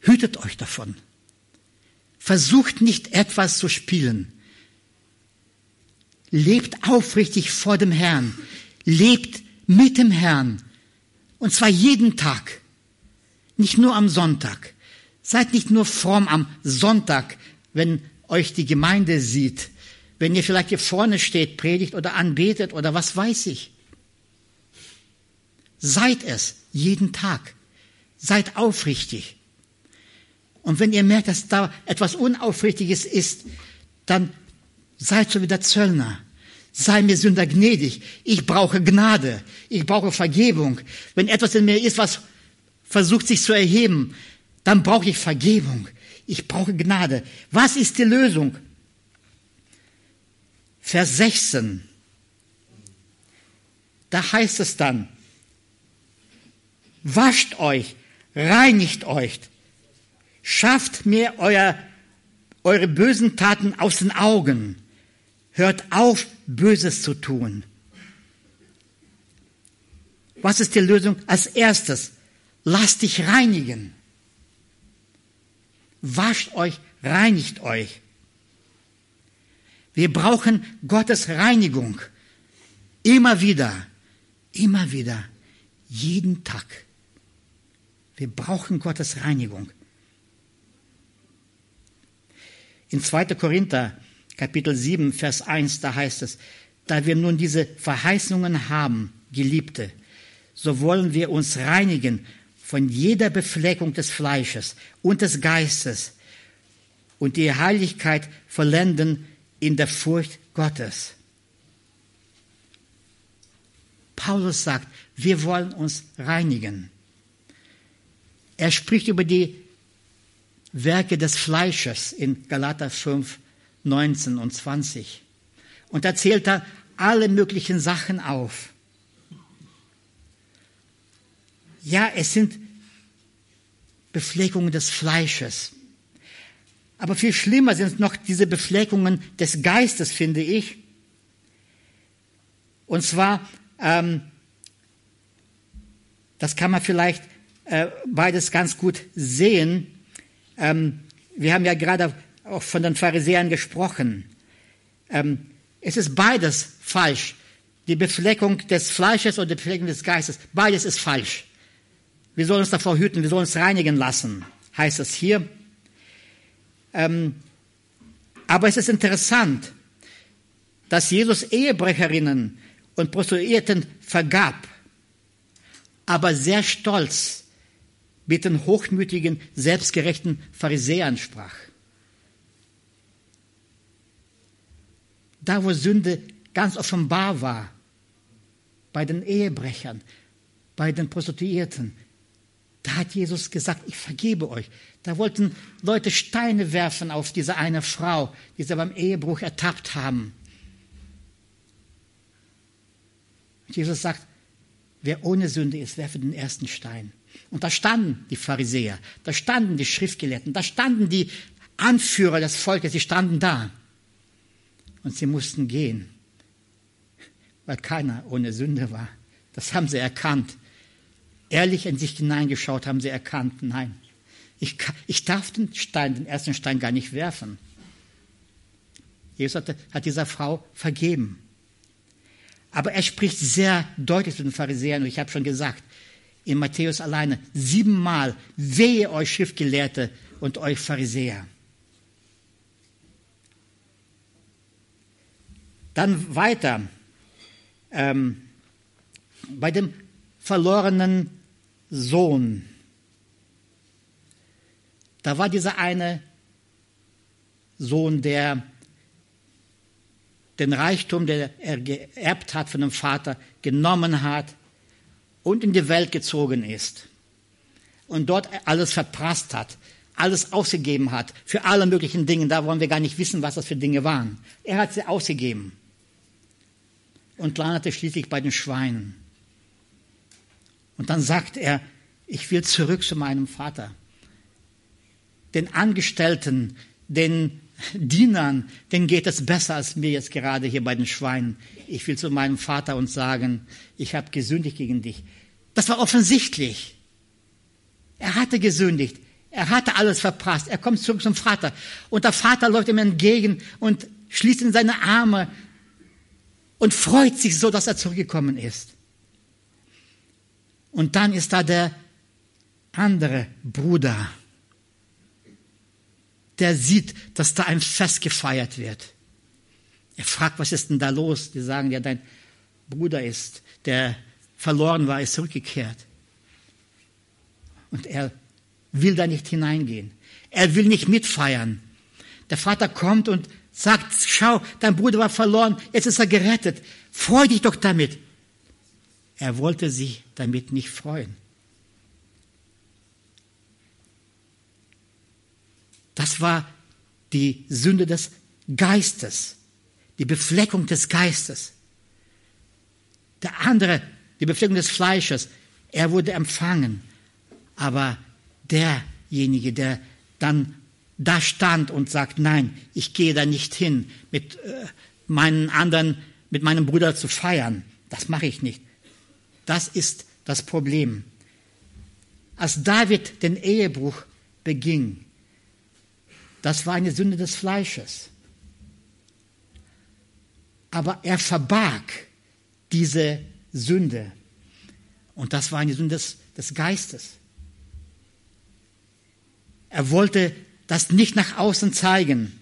hütet euch davon. Versucht nicht etwas zu spielen. Lebt aufrichtig vor dem Herrn. Lebt mit dem Herrn. Und zwar jeden Tag. Nicht nur am Sonntag. Seid nicht nur fromm am Sonntag, wenn euch die Gemeinde sieht, wenn ihr vielleicht hier vorne steht, predigt oder anbetet oder was weiß ich. Seid es jeden Tag. Seid aufrichtig. Und wenn ihr merkt, dass da etwas Unaufrichtiges ist, dann seid so wie der Zöllner. Sei mir Sünder gnädig. Ich brauche Gnade. Ich brauche Vergebung. Wenn etwas in mir ist, was versucht sich zu erheben, dann brauche ich Vergebung. Ich brauche Gnade. Was ist die Lösung? Vers 16. Da heißt es dann, wascht euch, reinigt euch, schafft mir euer, eure bösen Taten aus den Augen, hört auf, Böses zu tun. Was ist die Lösung? Als erstes, lasst dich reinigen wascht euch, reinigt euch. Wir brauchen Gottes Reinigung. Immer wieder, immer wieder, jeden Tag. Wir brauchen Gottes Reinigung. In 2. Korinther Kapitel 7, Vers 1, da heißt es, da wir nun diese Verheißungen haben, Geliebte, so wollen wir uns reinigen von jeder Befleckung des Fleisches und des Geistes und die Heiligkeit vollenden in der Furcht Gottes. Paulus sagt, wir wollen uns reinigen. Er spricht über die Werke des Fleisches in Galater 5, 19 und 20 und da zählt er alle möglichen Sachen auf. Ja, es sind Befleckungen des Fleisches. Aber viel schlimmer sind noch diese Befleckungen des Geistes, finde ich. Und zwar, ähm, das kann man vielleicht äh, beides ganz gut sehen. Ähm, wir haben ja gerade auch von den Pharisäern gesprochen. Ähm, es ist beides falsch. die Befleckung des Fleisches oder die Befleckung des Geistes. Beides ist falsch. Wir sollen uns davor hüten, wir sollen uns reinigen lassen, heißt es hier. Ähm, aber es ist interessant, dass Jesus Ehebrecherinnen und Prostituierten vergab, aber sehr stolz mit den hochmütigen, selbstgerechten Pharisäern sprach. Da, wo Sünde ganz offenbar war, bei den Ehebrechern, bei den Prostituierten, da hat Jesus gesagt, ich vergebe euch. Da wollten Leute Steine werfen auf diese eine Frau, die sie beim Ehebruch ertappt haben. Jesus sagt, wer ohne Sünde ist, werfe den ersten Stein. Und da standen die Pharisäer, da standen die Schriftgelehrten, da standen die Anführer des Volkes, sie standen da. Und sie mussten gehen, weil keiner ohne Sünde war. Das haben sie erkannt. Ehrlich in sich hineingeschaut haben sie erkannt, nein, ich, ich darf den Stein, den ersten Stein gar nicht werfen. Jesus hat, hat dieser Frau vergeben. Aber er spricht sehr deutlich zu den Pharisäern, und ich habe schon gesagt, in Matthäus alleine siebenmal, wehe euch Schriftgelehrte und euch Pharisäer. Dann weiter, ähm, bei dem verlorenen Sohn. Da war dieser eine Sohn, der den Reichtum, den er geerbt hat von dem Vater, genommen hat und in die Welt gezogen ist und dort alles verprasst hat, alles ausgegeben hat für alle möglichen Dinge. Da wollen wir gar nicht wissen, was das für Dinge waren. Er hat sie ausgegeben und landete schließlich bei den Schweinen. Und dann sagt er, ich will zurück zu meinem Vater. Den Angestellten, den Dienern, denen geht es besser als mir jetzt gerade hier bei den Schweinen. Ich will zu meinem Vater und sagen, ich habe gesündigt gegen dich. Das war offensichtlich. Er hatte gesündigt. Er hatte alles verprasst. Er kommt zurück zum Vater. Und der Vater läuft ihm entgegen und schließt in seine Arme und freut sich so, dass er zurückgekommen ist. Und dann ist da der andere Bruder der sieht, dass da ein Fest gefeiert wird. Er fragt, was ist denn da los? Die sagen, ja, dein Bruder ist, der verloren war, ist zurückgekehrt. Und er will da nicht hineingehen. Er will nicht mitfeiern. Der Vater kommt und sagt, schau, dein Bruder war verloren, jetzt ist er gerettet. Freu dich doch damit. Er wollte sich damit nicht freuen. Das war die Sünde des Geistes, die Befleckung des Geistes. Der andere, die Befleckung des Fleisches, er wurde empfangen. Aber derjenige, der dann da stand und sagt, nein, ich gehe da nicht hin, mit äh, meinen anderen, mit meinem Bruder zu feiern, das mache ich nicht. Das ist das Problem. Als David den Ehebruch beging, das war eine Sünde des Fleisches. Aber er verbarg diese Sünde. Und das war eine Sünde des, des Geistes. Er wollte das nicht nach außen zeigen.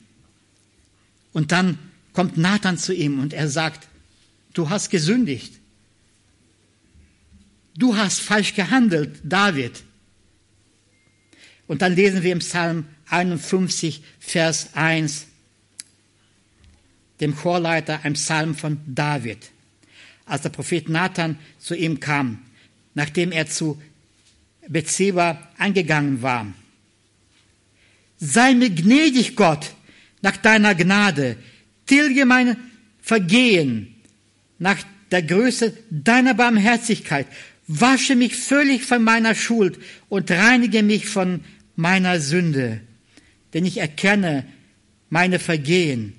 Und dann kommt Nathan zu ihm und er sagt, du hast gesündigt. Du hast falsch gehandelt, David. Und dann lesen wir im Psalm 51, Vers 1, dem Chorleiter, ein Psalm von David. Als der Prophet Nathan zu ihm kam, nachdem er zu Bethseba angegangen war. Sei mir gnädig, Gott, nach deiner Gnade, tilge mein Vergehen nach der Größe deiner Barmherzigkeit, wasche mich völlig von meiner Schuld und reinige mich von meiner Sünde denn ich erkenne meine Vergehen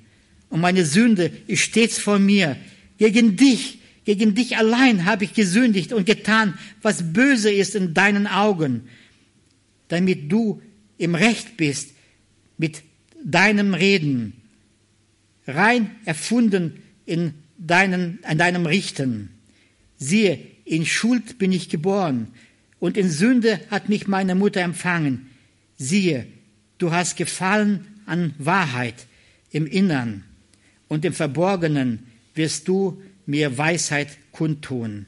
und meine Sünde ist stets vor mir. Gegen dich, gegen dich allein habe ich gesündigt und getan, was böse ist in deinen Augen, damit du im Recht bist mit deinem Reden, rein erfunden in deinen, an deinem Richten. Siehe, in Schuld bin ich geboren und in Sünde hat mich meine Mutter empfangen. Siehe, du hast gefallen an Wahrheit im Innern und im Verborgenen wirst du mir Weisheit kundtun.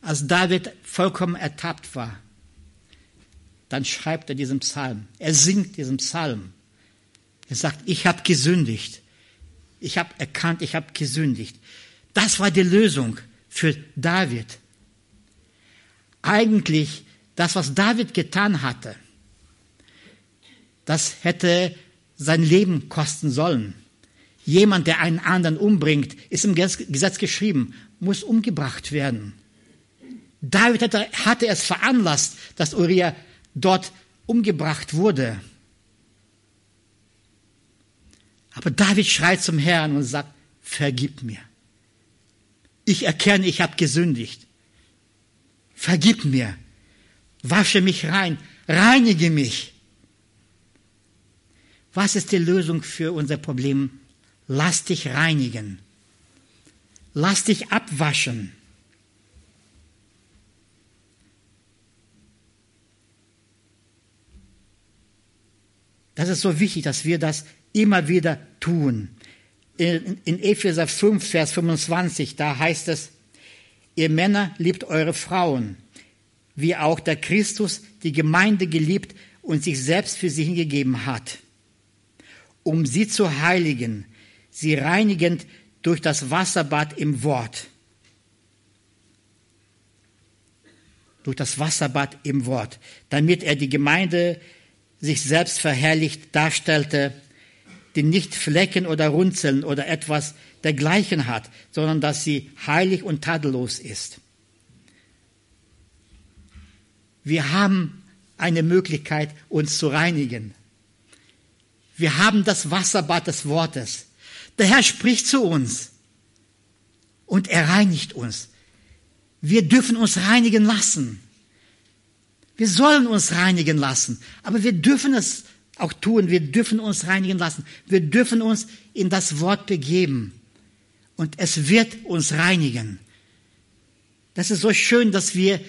Als David vollkommen ertappt war, dann schreibt er diesen Psalm. Er singt diesen Psalm. Er sagt, ich habe gesündigt. Ich habe erkannt, ich habe gesündigt. Das war die Lösung für David. Eigentlich das, was David getan hatte, das hätte sein Leben kosten sollen. Jemand, der einen anderen umbringt, ist im Gesetz geschrieben, muss umgebracht werden. David hatte, hatte es veranlasst, dass Uriah dort umgebracht wurde. Aber David schreit zum Herrn und sagt, vergib mir. Ich erkenne, ich habe gesündigt. Vergib mir. Wasche mich rein. Reinige mich. Was ist die Lösung für unser Problem? Lass dich reinigen. Lass dich abwaschen. Das ist so wichtig, dass wir das immer wieder tun. In, in Epheser 5, Vers 25, da heißt es, ihr Männer liebt eure Frauen, wie auch der Christus die Gemeinde geliebt und sich selbst für sie hingegeben hat, um sie zu heiligen, sie reinigend durch das Wasserbad im Wort. Durch das Wasserbad im Wort, damit er die Gemeinde sich selbst verherrlicht darstellte, die nicht Flecken oder Runzeln oder etwas dergleichen hat, sondern dass sie heilig und tadellos ist. Wir haben eine Möglichkeit, uns zu reinigen. Wir haben das Wasserbad des Wortes. Der Herr spricht zu uns und er reinigt uns. Wir dürfen uns reinigen lassen. Wir sollen uns reinigen lassen, aber wir dürfen es auch tun. Wir dürfen uns reinigen lassen. Wir dürfen uns in das Wort begeben und es wird uns reinigen. Das ist so schön, dass wir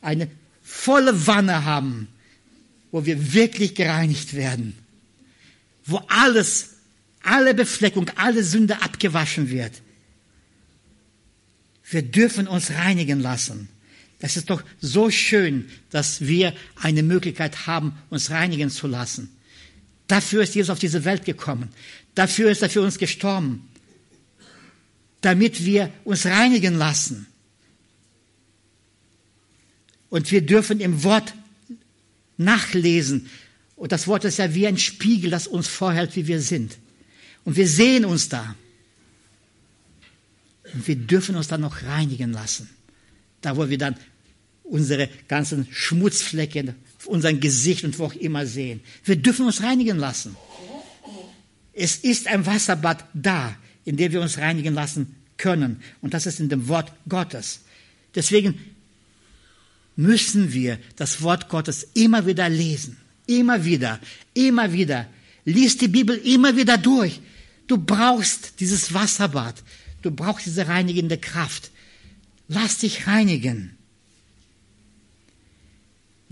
eine volle Wanne haben, wo wir wirklich gereinigt werden, wo alles, alle Befleckung, alle Sünde abgewaschen wird. Wir dürfen uns reinigen lassen. Es ist doch so schön, dass wir eine Möglichkeit haben, uns reinigen zu lassen. Dafür ist Jesus auf diese Welt gekommen. Dafür ist er für uns gestorben. Damit wir uns reinigen lassen. Und wir dürfen im Wort nachlesen. Und das Wort ist ja wie ein Spiegel, das uns vorhält, wie wir sind. Und wir sehen uns da. Und wir dürfen uns dann noch reinigen lassen. Da, wo wir dann unsere ganzen Schmutzflecken auf unserem Gesicht und wo auch immer sehen. Wir dürfen uns reinigen lassen. Es ist ein Wasserbad da, in dem wir uns reinigen lassen können. Und das ist in dem Wort Gottes. Deswegen müssen wir das Wort Gottes immer wieder lesen. Immer wieder, immer wieder. Lies die Bibel immer wieder durch. Du brauchst dieses Wasserbad. Du brauchst diese reinigende Kraft. Lass dich reinigen.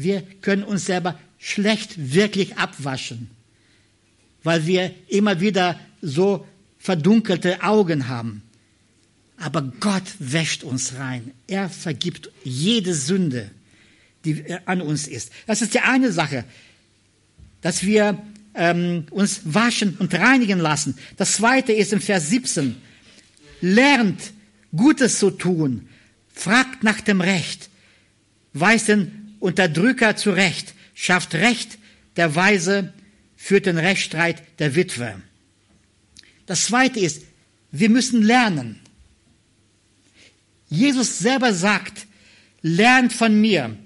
Wir können uns selber schlecht wirklich abwaschen, weil wir immer wieder so verdunkelte Augen haben. Aber Gott wäscht uns rein. Er vergibt jede Sünde, die an uns ist. Das ist die eine Sache, dass wir ähm, uns waschen und reinigen lassen. Das zweite ist im Vers 17. Lernt Gutes zu tun, fragt nach dem Recht, weist den Unterdrücker zurecht, schafft Recht der Weise, führt den Rechtsstreit der Witwe. Das zweite ist, wir müssen lernen. Jesus selber sagt, lernt von mir.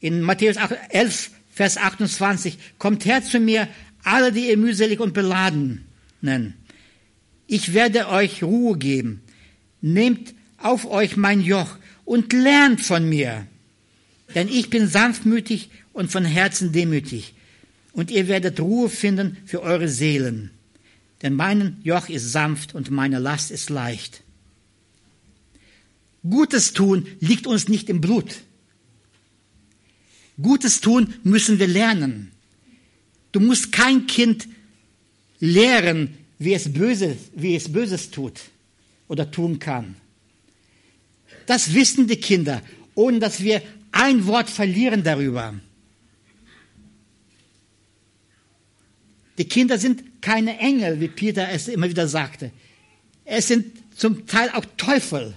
In Matthäus 11, Vers 28, kommt her zu mir, alle, die ihr mühselig und beladen nennen. Ich werde euch Ruhe geben. Nehmt auf euch mein Joch und lernt von mir, denn ich bin sanftmütig und von Herzen demütig, und ihr werdet Ruhe finden für eure Seelen. denn mein Joch ist sanft und meine Last ist leicht. Gutes tun liegt uns nicht im Blut. Gutes tun müssen wir lernen. Du musst kein Kind lehren, wie es Böses, wie es Böses tut oder tun kann. Das wissen die Kinder, ohne dass wir ein Wort verlieren darüber. Die Kinder sind keine Engel, wie Peter es immer wieder sagte. Es sind zum Teil auch Teufel.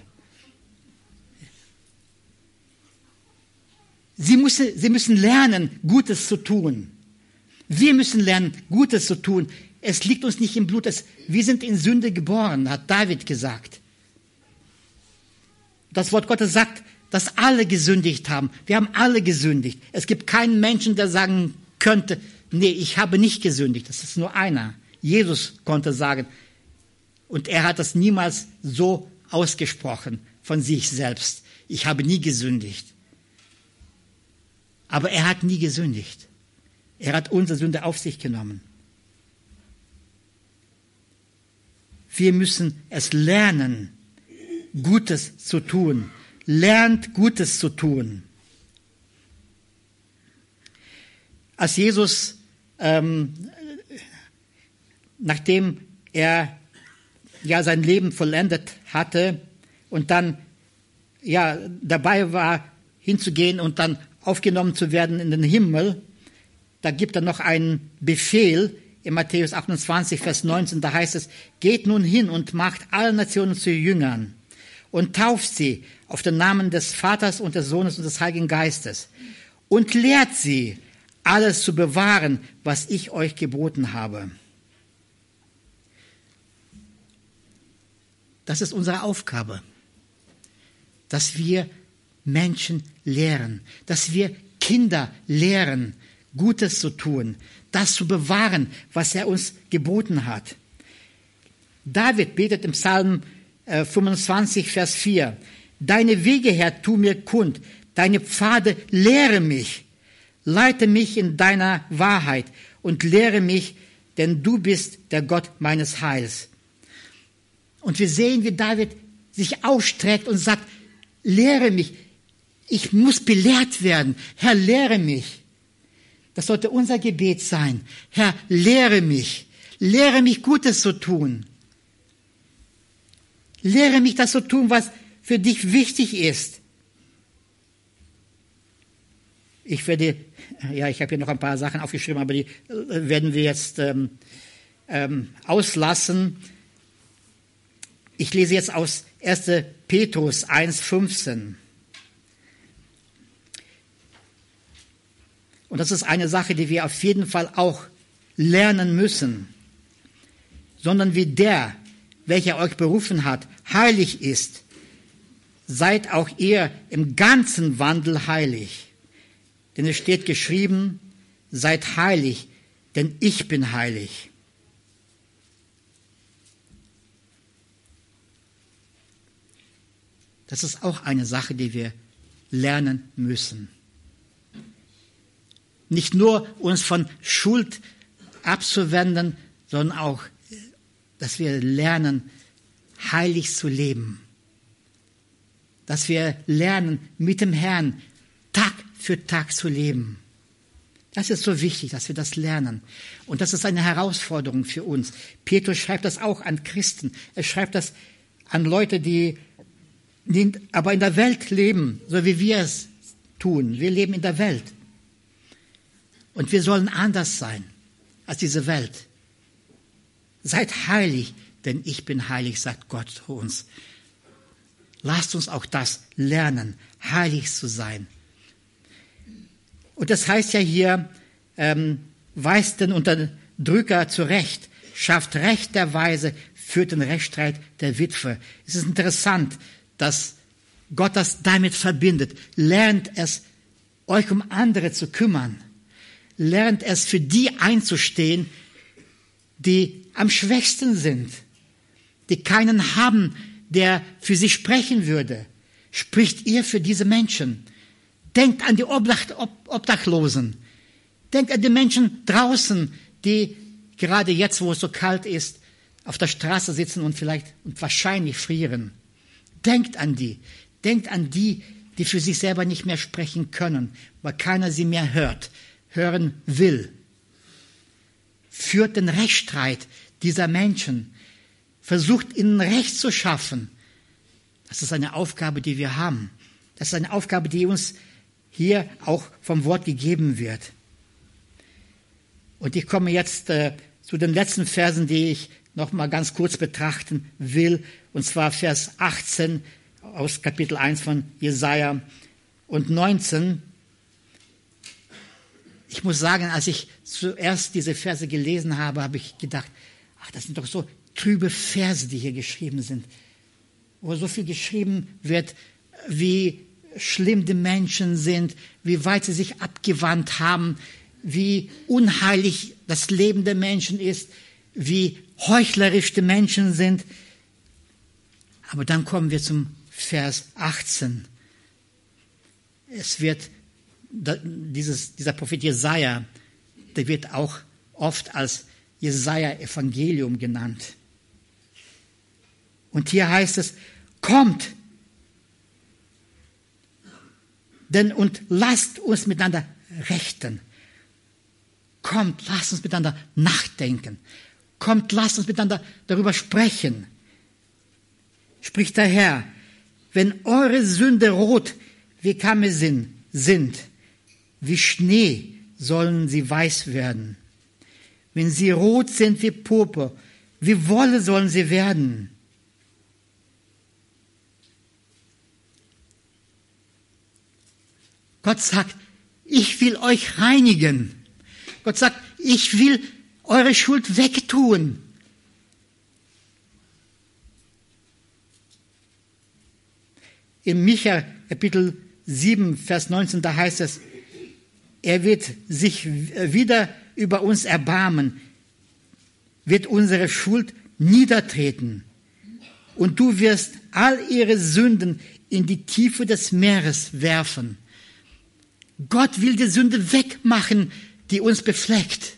Sie müssen, sie müssen lernen, Gutes zu tun. Wir müssen lernen, Gutes zu tun. Es liegt uns nicht im Blut. Es, wir sind in Sünde geboren, hat David gesagt. Das Wort Gottes sagt, dass alle gesündigt haben. Wir haben alle gesündigt. Es gibt keinen Menschen, der sagen könnte, nee, ich habe nicht gesündigt. Das ist nur einer. Jesus konnte sagen, und er hat das niemals so ausgesprochen von sich selbst. Ich habe nie gesündigt. Aber er hat nie gesündigt. Er hat unsere Sünde auf sich genommen. Wir müssen es lernen, Gutes zu tun. Lernt Gutes zu tun. Als Jesus, ähm, nachdem er ja sein Leben vollendet hatte und dann ja dabei war, hinzugehen und dann aufgenommen zu werden in den Himmel, da gibt er noch einen Befehl in Matthäus 28, Vers 19, da heißt es, geht nun hin und macht alle Nationen zu Jüngern und tauft sie auf den Namen des Vaters und des Sohnes und des Heiligen Geistes und lehrt sie, alles zu bewahren, was ich euch geboten habe. Das ist unsere Aufgabe, dass wir Menschen lehren, dass wir Kinder lehren, Gutes zu tun, das zu bewahren, was er uns geboten hat. David betet im Psalm 25, äh, Vers 4, Deine Wege, Herr, tu mir kund, deine Pfade lehre mich, leite mich in deiner Wahrheit und lehre mich, denn du bist der Gott meines Heils. Und wir sehen, wie David sich ausstreckt und sagt, lehre mich, ich muss belehrt werden. Herr, lehre mich. Das sollte unser Gebet sein. Herr, lehre mich. Lehre mich Gutes zu tun. Lehre mich das zu tun, was für dich wichtig ist. Ich werde, ja, ich habe hier noch ein paar Sachen aufgeschrieben, aber die äh, werden wir jetzt ähm, ähm, auslassen. Ich lese jetzt aus 1. Petrus 1,15. Und das ist eine Sache, die wir auf jeden Fall auch lernen müssen. Sondern wie der, welcher euch berufen hat, heilig ist, seid auch ihr im ganzen Wandel heilig. Denn es steht geschrieben, seid heilig, denn ich bin heilig. Das ist auch eine Sache, die wir lernen müssen. Nicht nur uns von Schuld abzuwenden, sondern auch, dass wir lernen, heilig zu leben. Dass wir lernen, mit dem Herrn Tag für Tag zu leben. Das ist so wichtig, dass wir das lernen. Und das ist eine Herausforderung für uns. Petrus schreibt das auch an Christen. Er schreibt das an Leute, die, die aber in der Welt leben, so wie wir es tun. Wir leben in der Welt. Und wir sollen anders sein als diese Welt. Seid heilig, denn ich bin heilig, sagt Gott zu uns. Lasst uns auch das lernen, heilig zu sein. Und das heißt ja hier, ähm, weist den Unterdrücker zurecht, schafft Recht der Weise, führt den Rechtsstreit der Witwe. Es ist interessant, dass Gott das damit verbindet. Lernt es, euch um andere zu kümmern lernt es für die einzustehen, die am schwächsten sind, die keinen haben, der für sie sprechen würde. Spricht ihr für diese Menschen. Denkt an die Obdachlosen. Denkt an die Menschen draußen, die gerade jetzt, wo es so kalt ist, auf der Straße sitzen und vielleicht und wahrscheinlich frieren. Denkt an die. Denkt an die, die für sich selber nicht mehr sprechen können, weil keiner sie mehr hört, hören will. Führt den Rechtsstreit dieser Menschen. Versucht ihnen Recht zu schaffen. Das ist eine Aufgabe, die wir haben. Das ist eine Aufgabe, die uns hier auch vom Wort gegeben wird. Und ich komme jetzt äh, zu den letzten Versen, die ich noch mal ganz kurz betrachten will, und zwar Vers 18 aus Kapitel 1 von Jesaja und 19. Ich muss sagen, als ich zuerst diese Verse gelesen habe, habe ich gedacht, ach, das sind doch so trübe Verse, die hier geschrieben sind, wo so viel geschrieben wird, wie schlimm die Menschen sind, wie weit sie sich abgewandt haben, wie unheilig das Leben der Menschen ist, wie heuchlerisch die Menschen sind. Aber dann kommen wir zum Vers 18. Es wird, dieses, dieser Prophet Jesaja, der wird auch oft als Jesaja-Evangelium genannt. Und hier heißt es, kommt, denn und lasst uns miteinander rechten. Kommt, lasst uns miteinander nachdenken. Kommt, lasst uns miteinander darüber sprechen. Spricht der Herr, wenn eure Sünde rot wie Karmesin sind, wie Schnee sollen sie weiß werden. Wenn sie rot sind wie Purpur, wie Wolle sollen sie werden. Gott sagt, ich will euch reinigen. Gott sagt, ich will eure Schuld wegtun. Im Micha Kapitel 7, Vers 19, da heißt es, er wird sich wieder über uns erbarmen, wird unsere Schuld niedertreten. Und du wirst all ihre Sünden in die Tiefe des Meeres werfen. Gott will die Sünde wegmachen, die uns befleckt.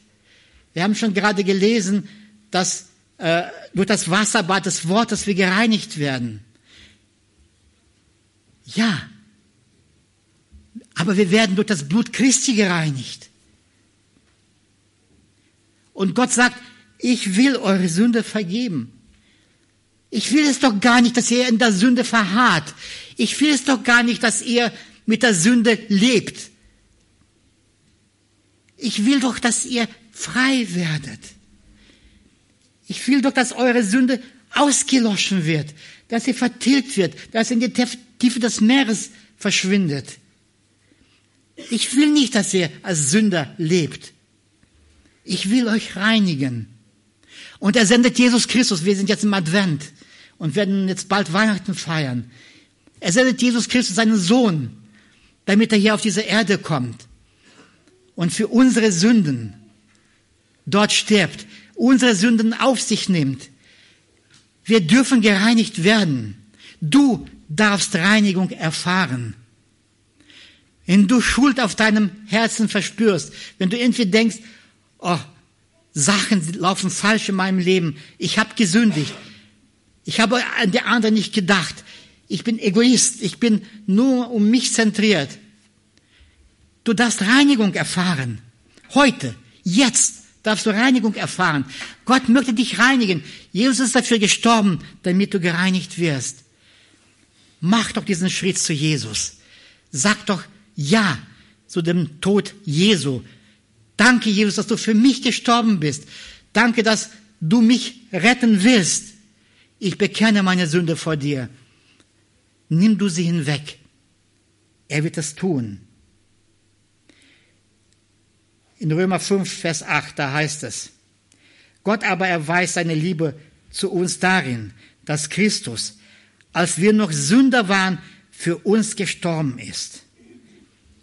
Wir haben schon gerade gelesen, dass äh, durch das Wasserbad des Wortes wir gereinigt werden. Ja, aber wir werden durch das Blut Christi gereinigt. Und Gott sagt, ich will eure Sünde vergeben. Ich will es doch gar nicht, dass ihr in der Sünde verharrt. Ich will es doch gar nicht, dass ihr mit der Sünde lebt. Ich will doch, dass ihr frei werdet. Ich will doch, dass eure Sünde ausgeloschen wird, dass sie vertilgt wird, dass sie in die Tiefe des Meeres verschwindet. Ich will nicht, dass ihr als Sünder lebt. Ich will euch reinigen. Und er sendet Jesus Christus. Wir sind jetzt im Advent und werden jetzt bald Weihnachten feiern. Er sendet Jesus Christus, seinen Sohn, damit er hier auf diese Erde kommt und für unsere Sünden dort stirbt, unsere Sünden auf sich nimmt. Wir dürfen gereinigt werden. Du darfst Reinigung erfahren. Wenn du Schuld auf deinem Herzen verspürst, wenn du irgendwie denkst, oh, Sachen laufen falsch in meinem Leben, ich habe gesündigt, ich habe an die anderen nicht gedacht, ich bin Egoist, ich bin nur um mich zentriert, Du darfst Reinigung erfahren. Heute, jetzt darfst du Reinigung erfahren. Gott möchte dich reinigen. Jesus ist dafür gestorben, damit du gereinigt wirst. Mach doch diesen Schritt zu Jesus. Sag doch Ja zu dem Tod Jesu. Danke, Jesus, dass du für mich gestorben bist. Danke, dass du mich retten willst. Ich bekenne meine Sünde vor dir. Nimm du sie hinweg. Er wird es tun. In Römer 5, Vers 8, da heißt es, Gott aber erweist seine Liebe zu uns darin, dass Christus, als wir noch Sünder waren, für uns gestorben ist.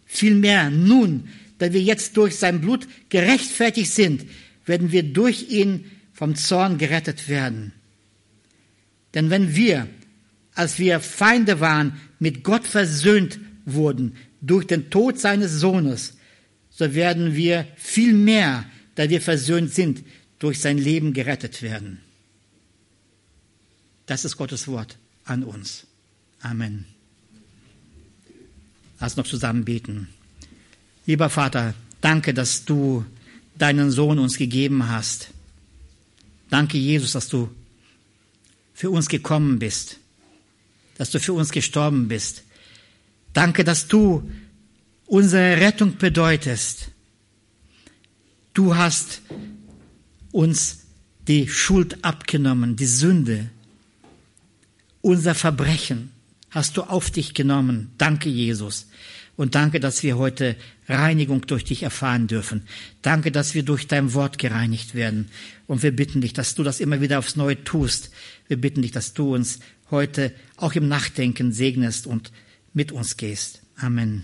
Vielmehr nun, da wir jetzt durch sein Blut gerechtfertigt sind, werden wir durch ihn vom Zorn gerettet werden. Denn wenn wir, als wir Feinde waren, mit Gott versöhnt wurden durch den Tod seines Sohnes, so werden wir viel mehr, da wir versöhnt sind, durch sein Leben gerettet werden. Das ist Gottes Wort an uns. Amen. Lass noch zusammen beten. Lieber Vater, danke, dass du deinen Sohn uns gegeben hast. Danke, Jesus, dass du für uns gekommen bist, dass du für uns gestorben bist. Danke, dass du unsere Rettung bedeutest. Du hast uns die Schuld abgenommen, die Sünde, unser Verbrechen hast du auf dich genommen. Danke, Jesus. Und danke, dass wir heute Reinigung durch dich erfahren dürfen. Danke, dass wir durch dein Wort gereinigt werden. Und wir bitten dich, dass du das immer wieder aufs Neue tust. Wir bitten dich, dass du uns heute auch im Nachdenken segnest und mit uns gehst. Amen.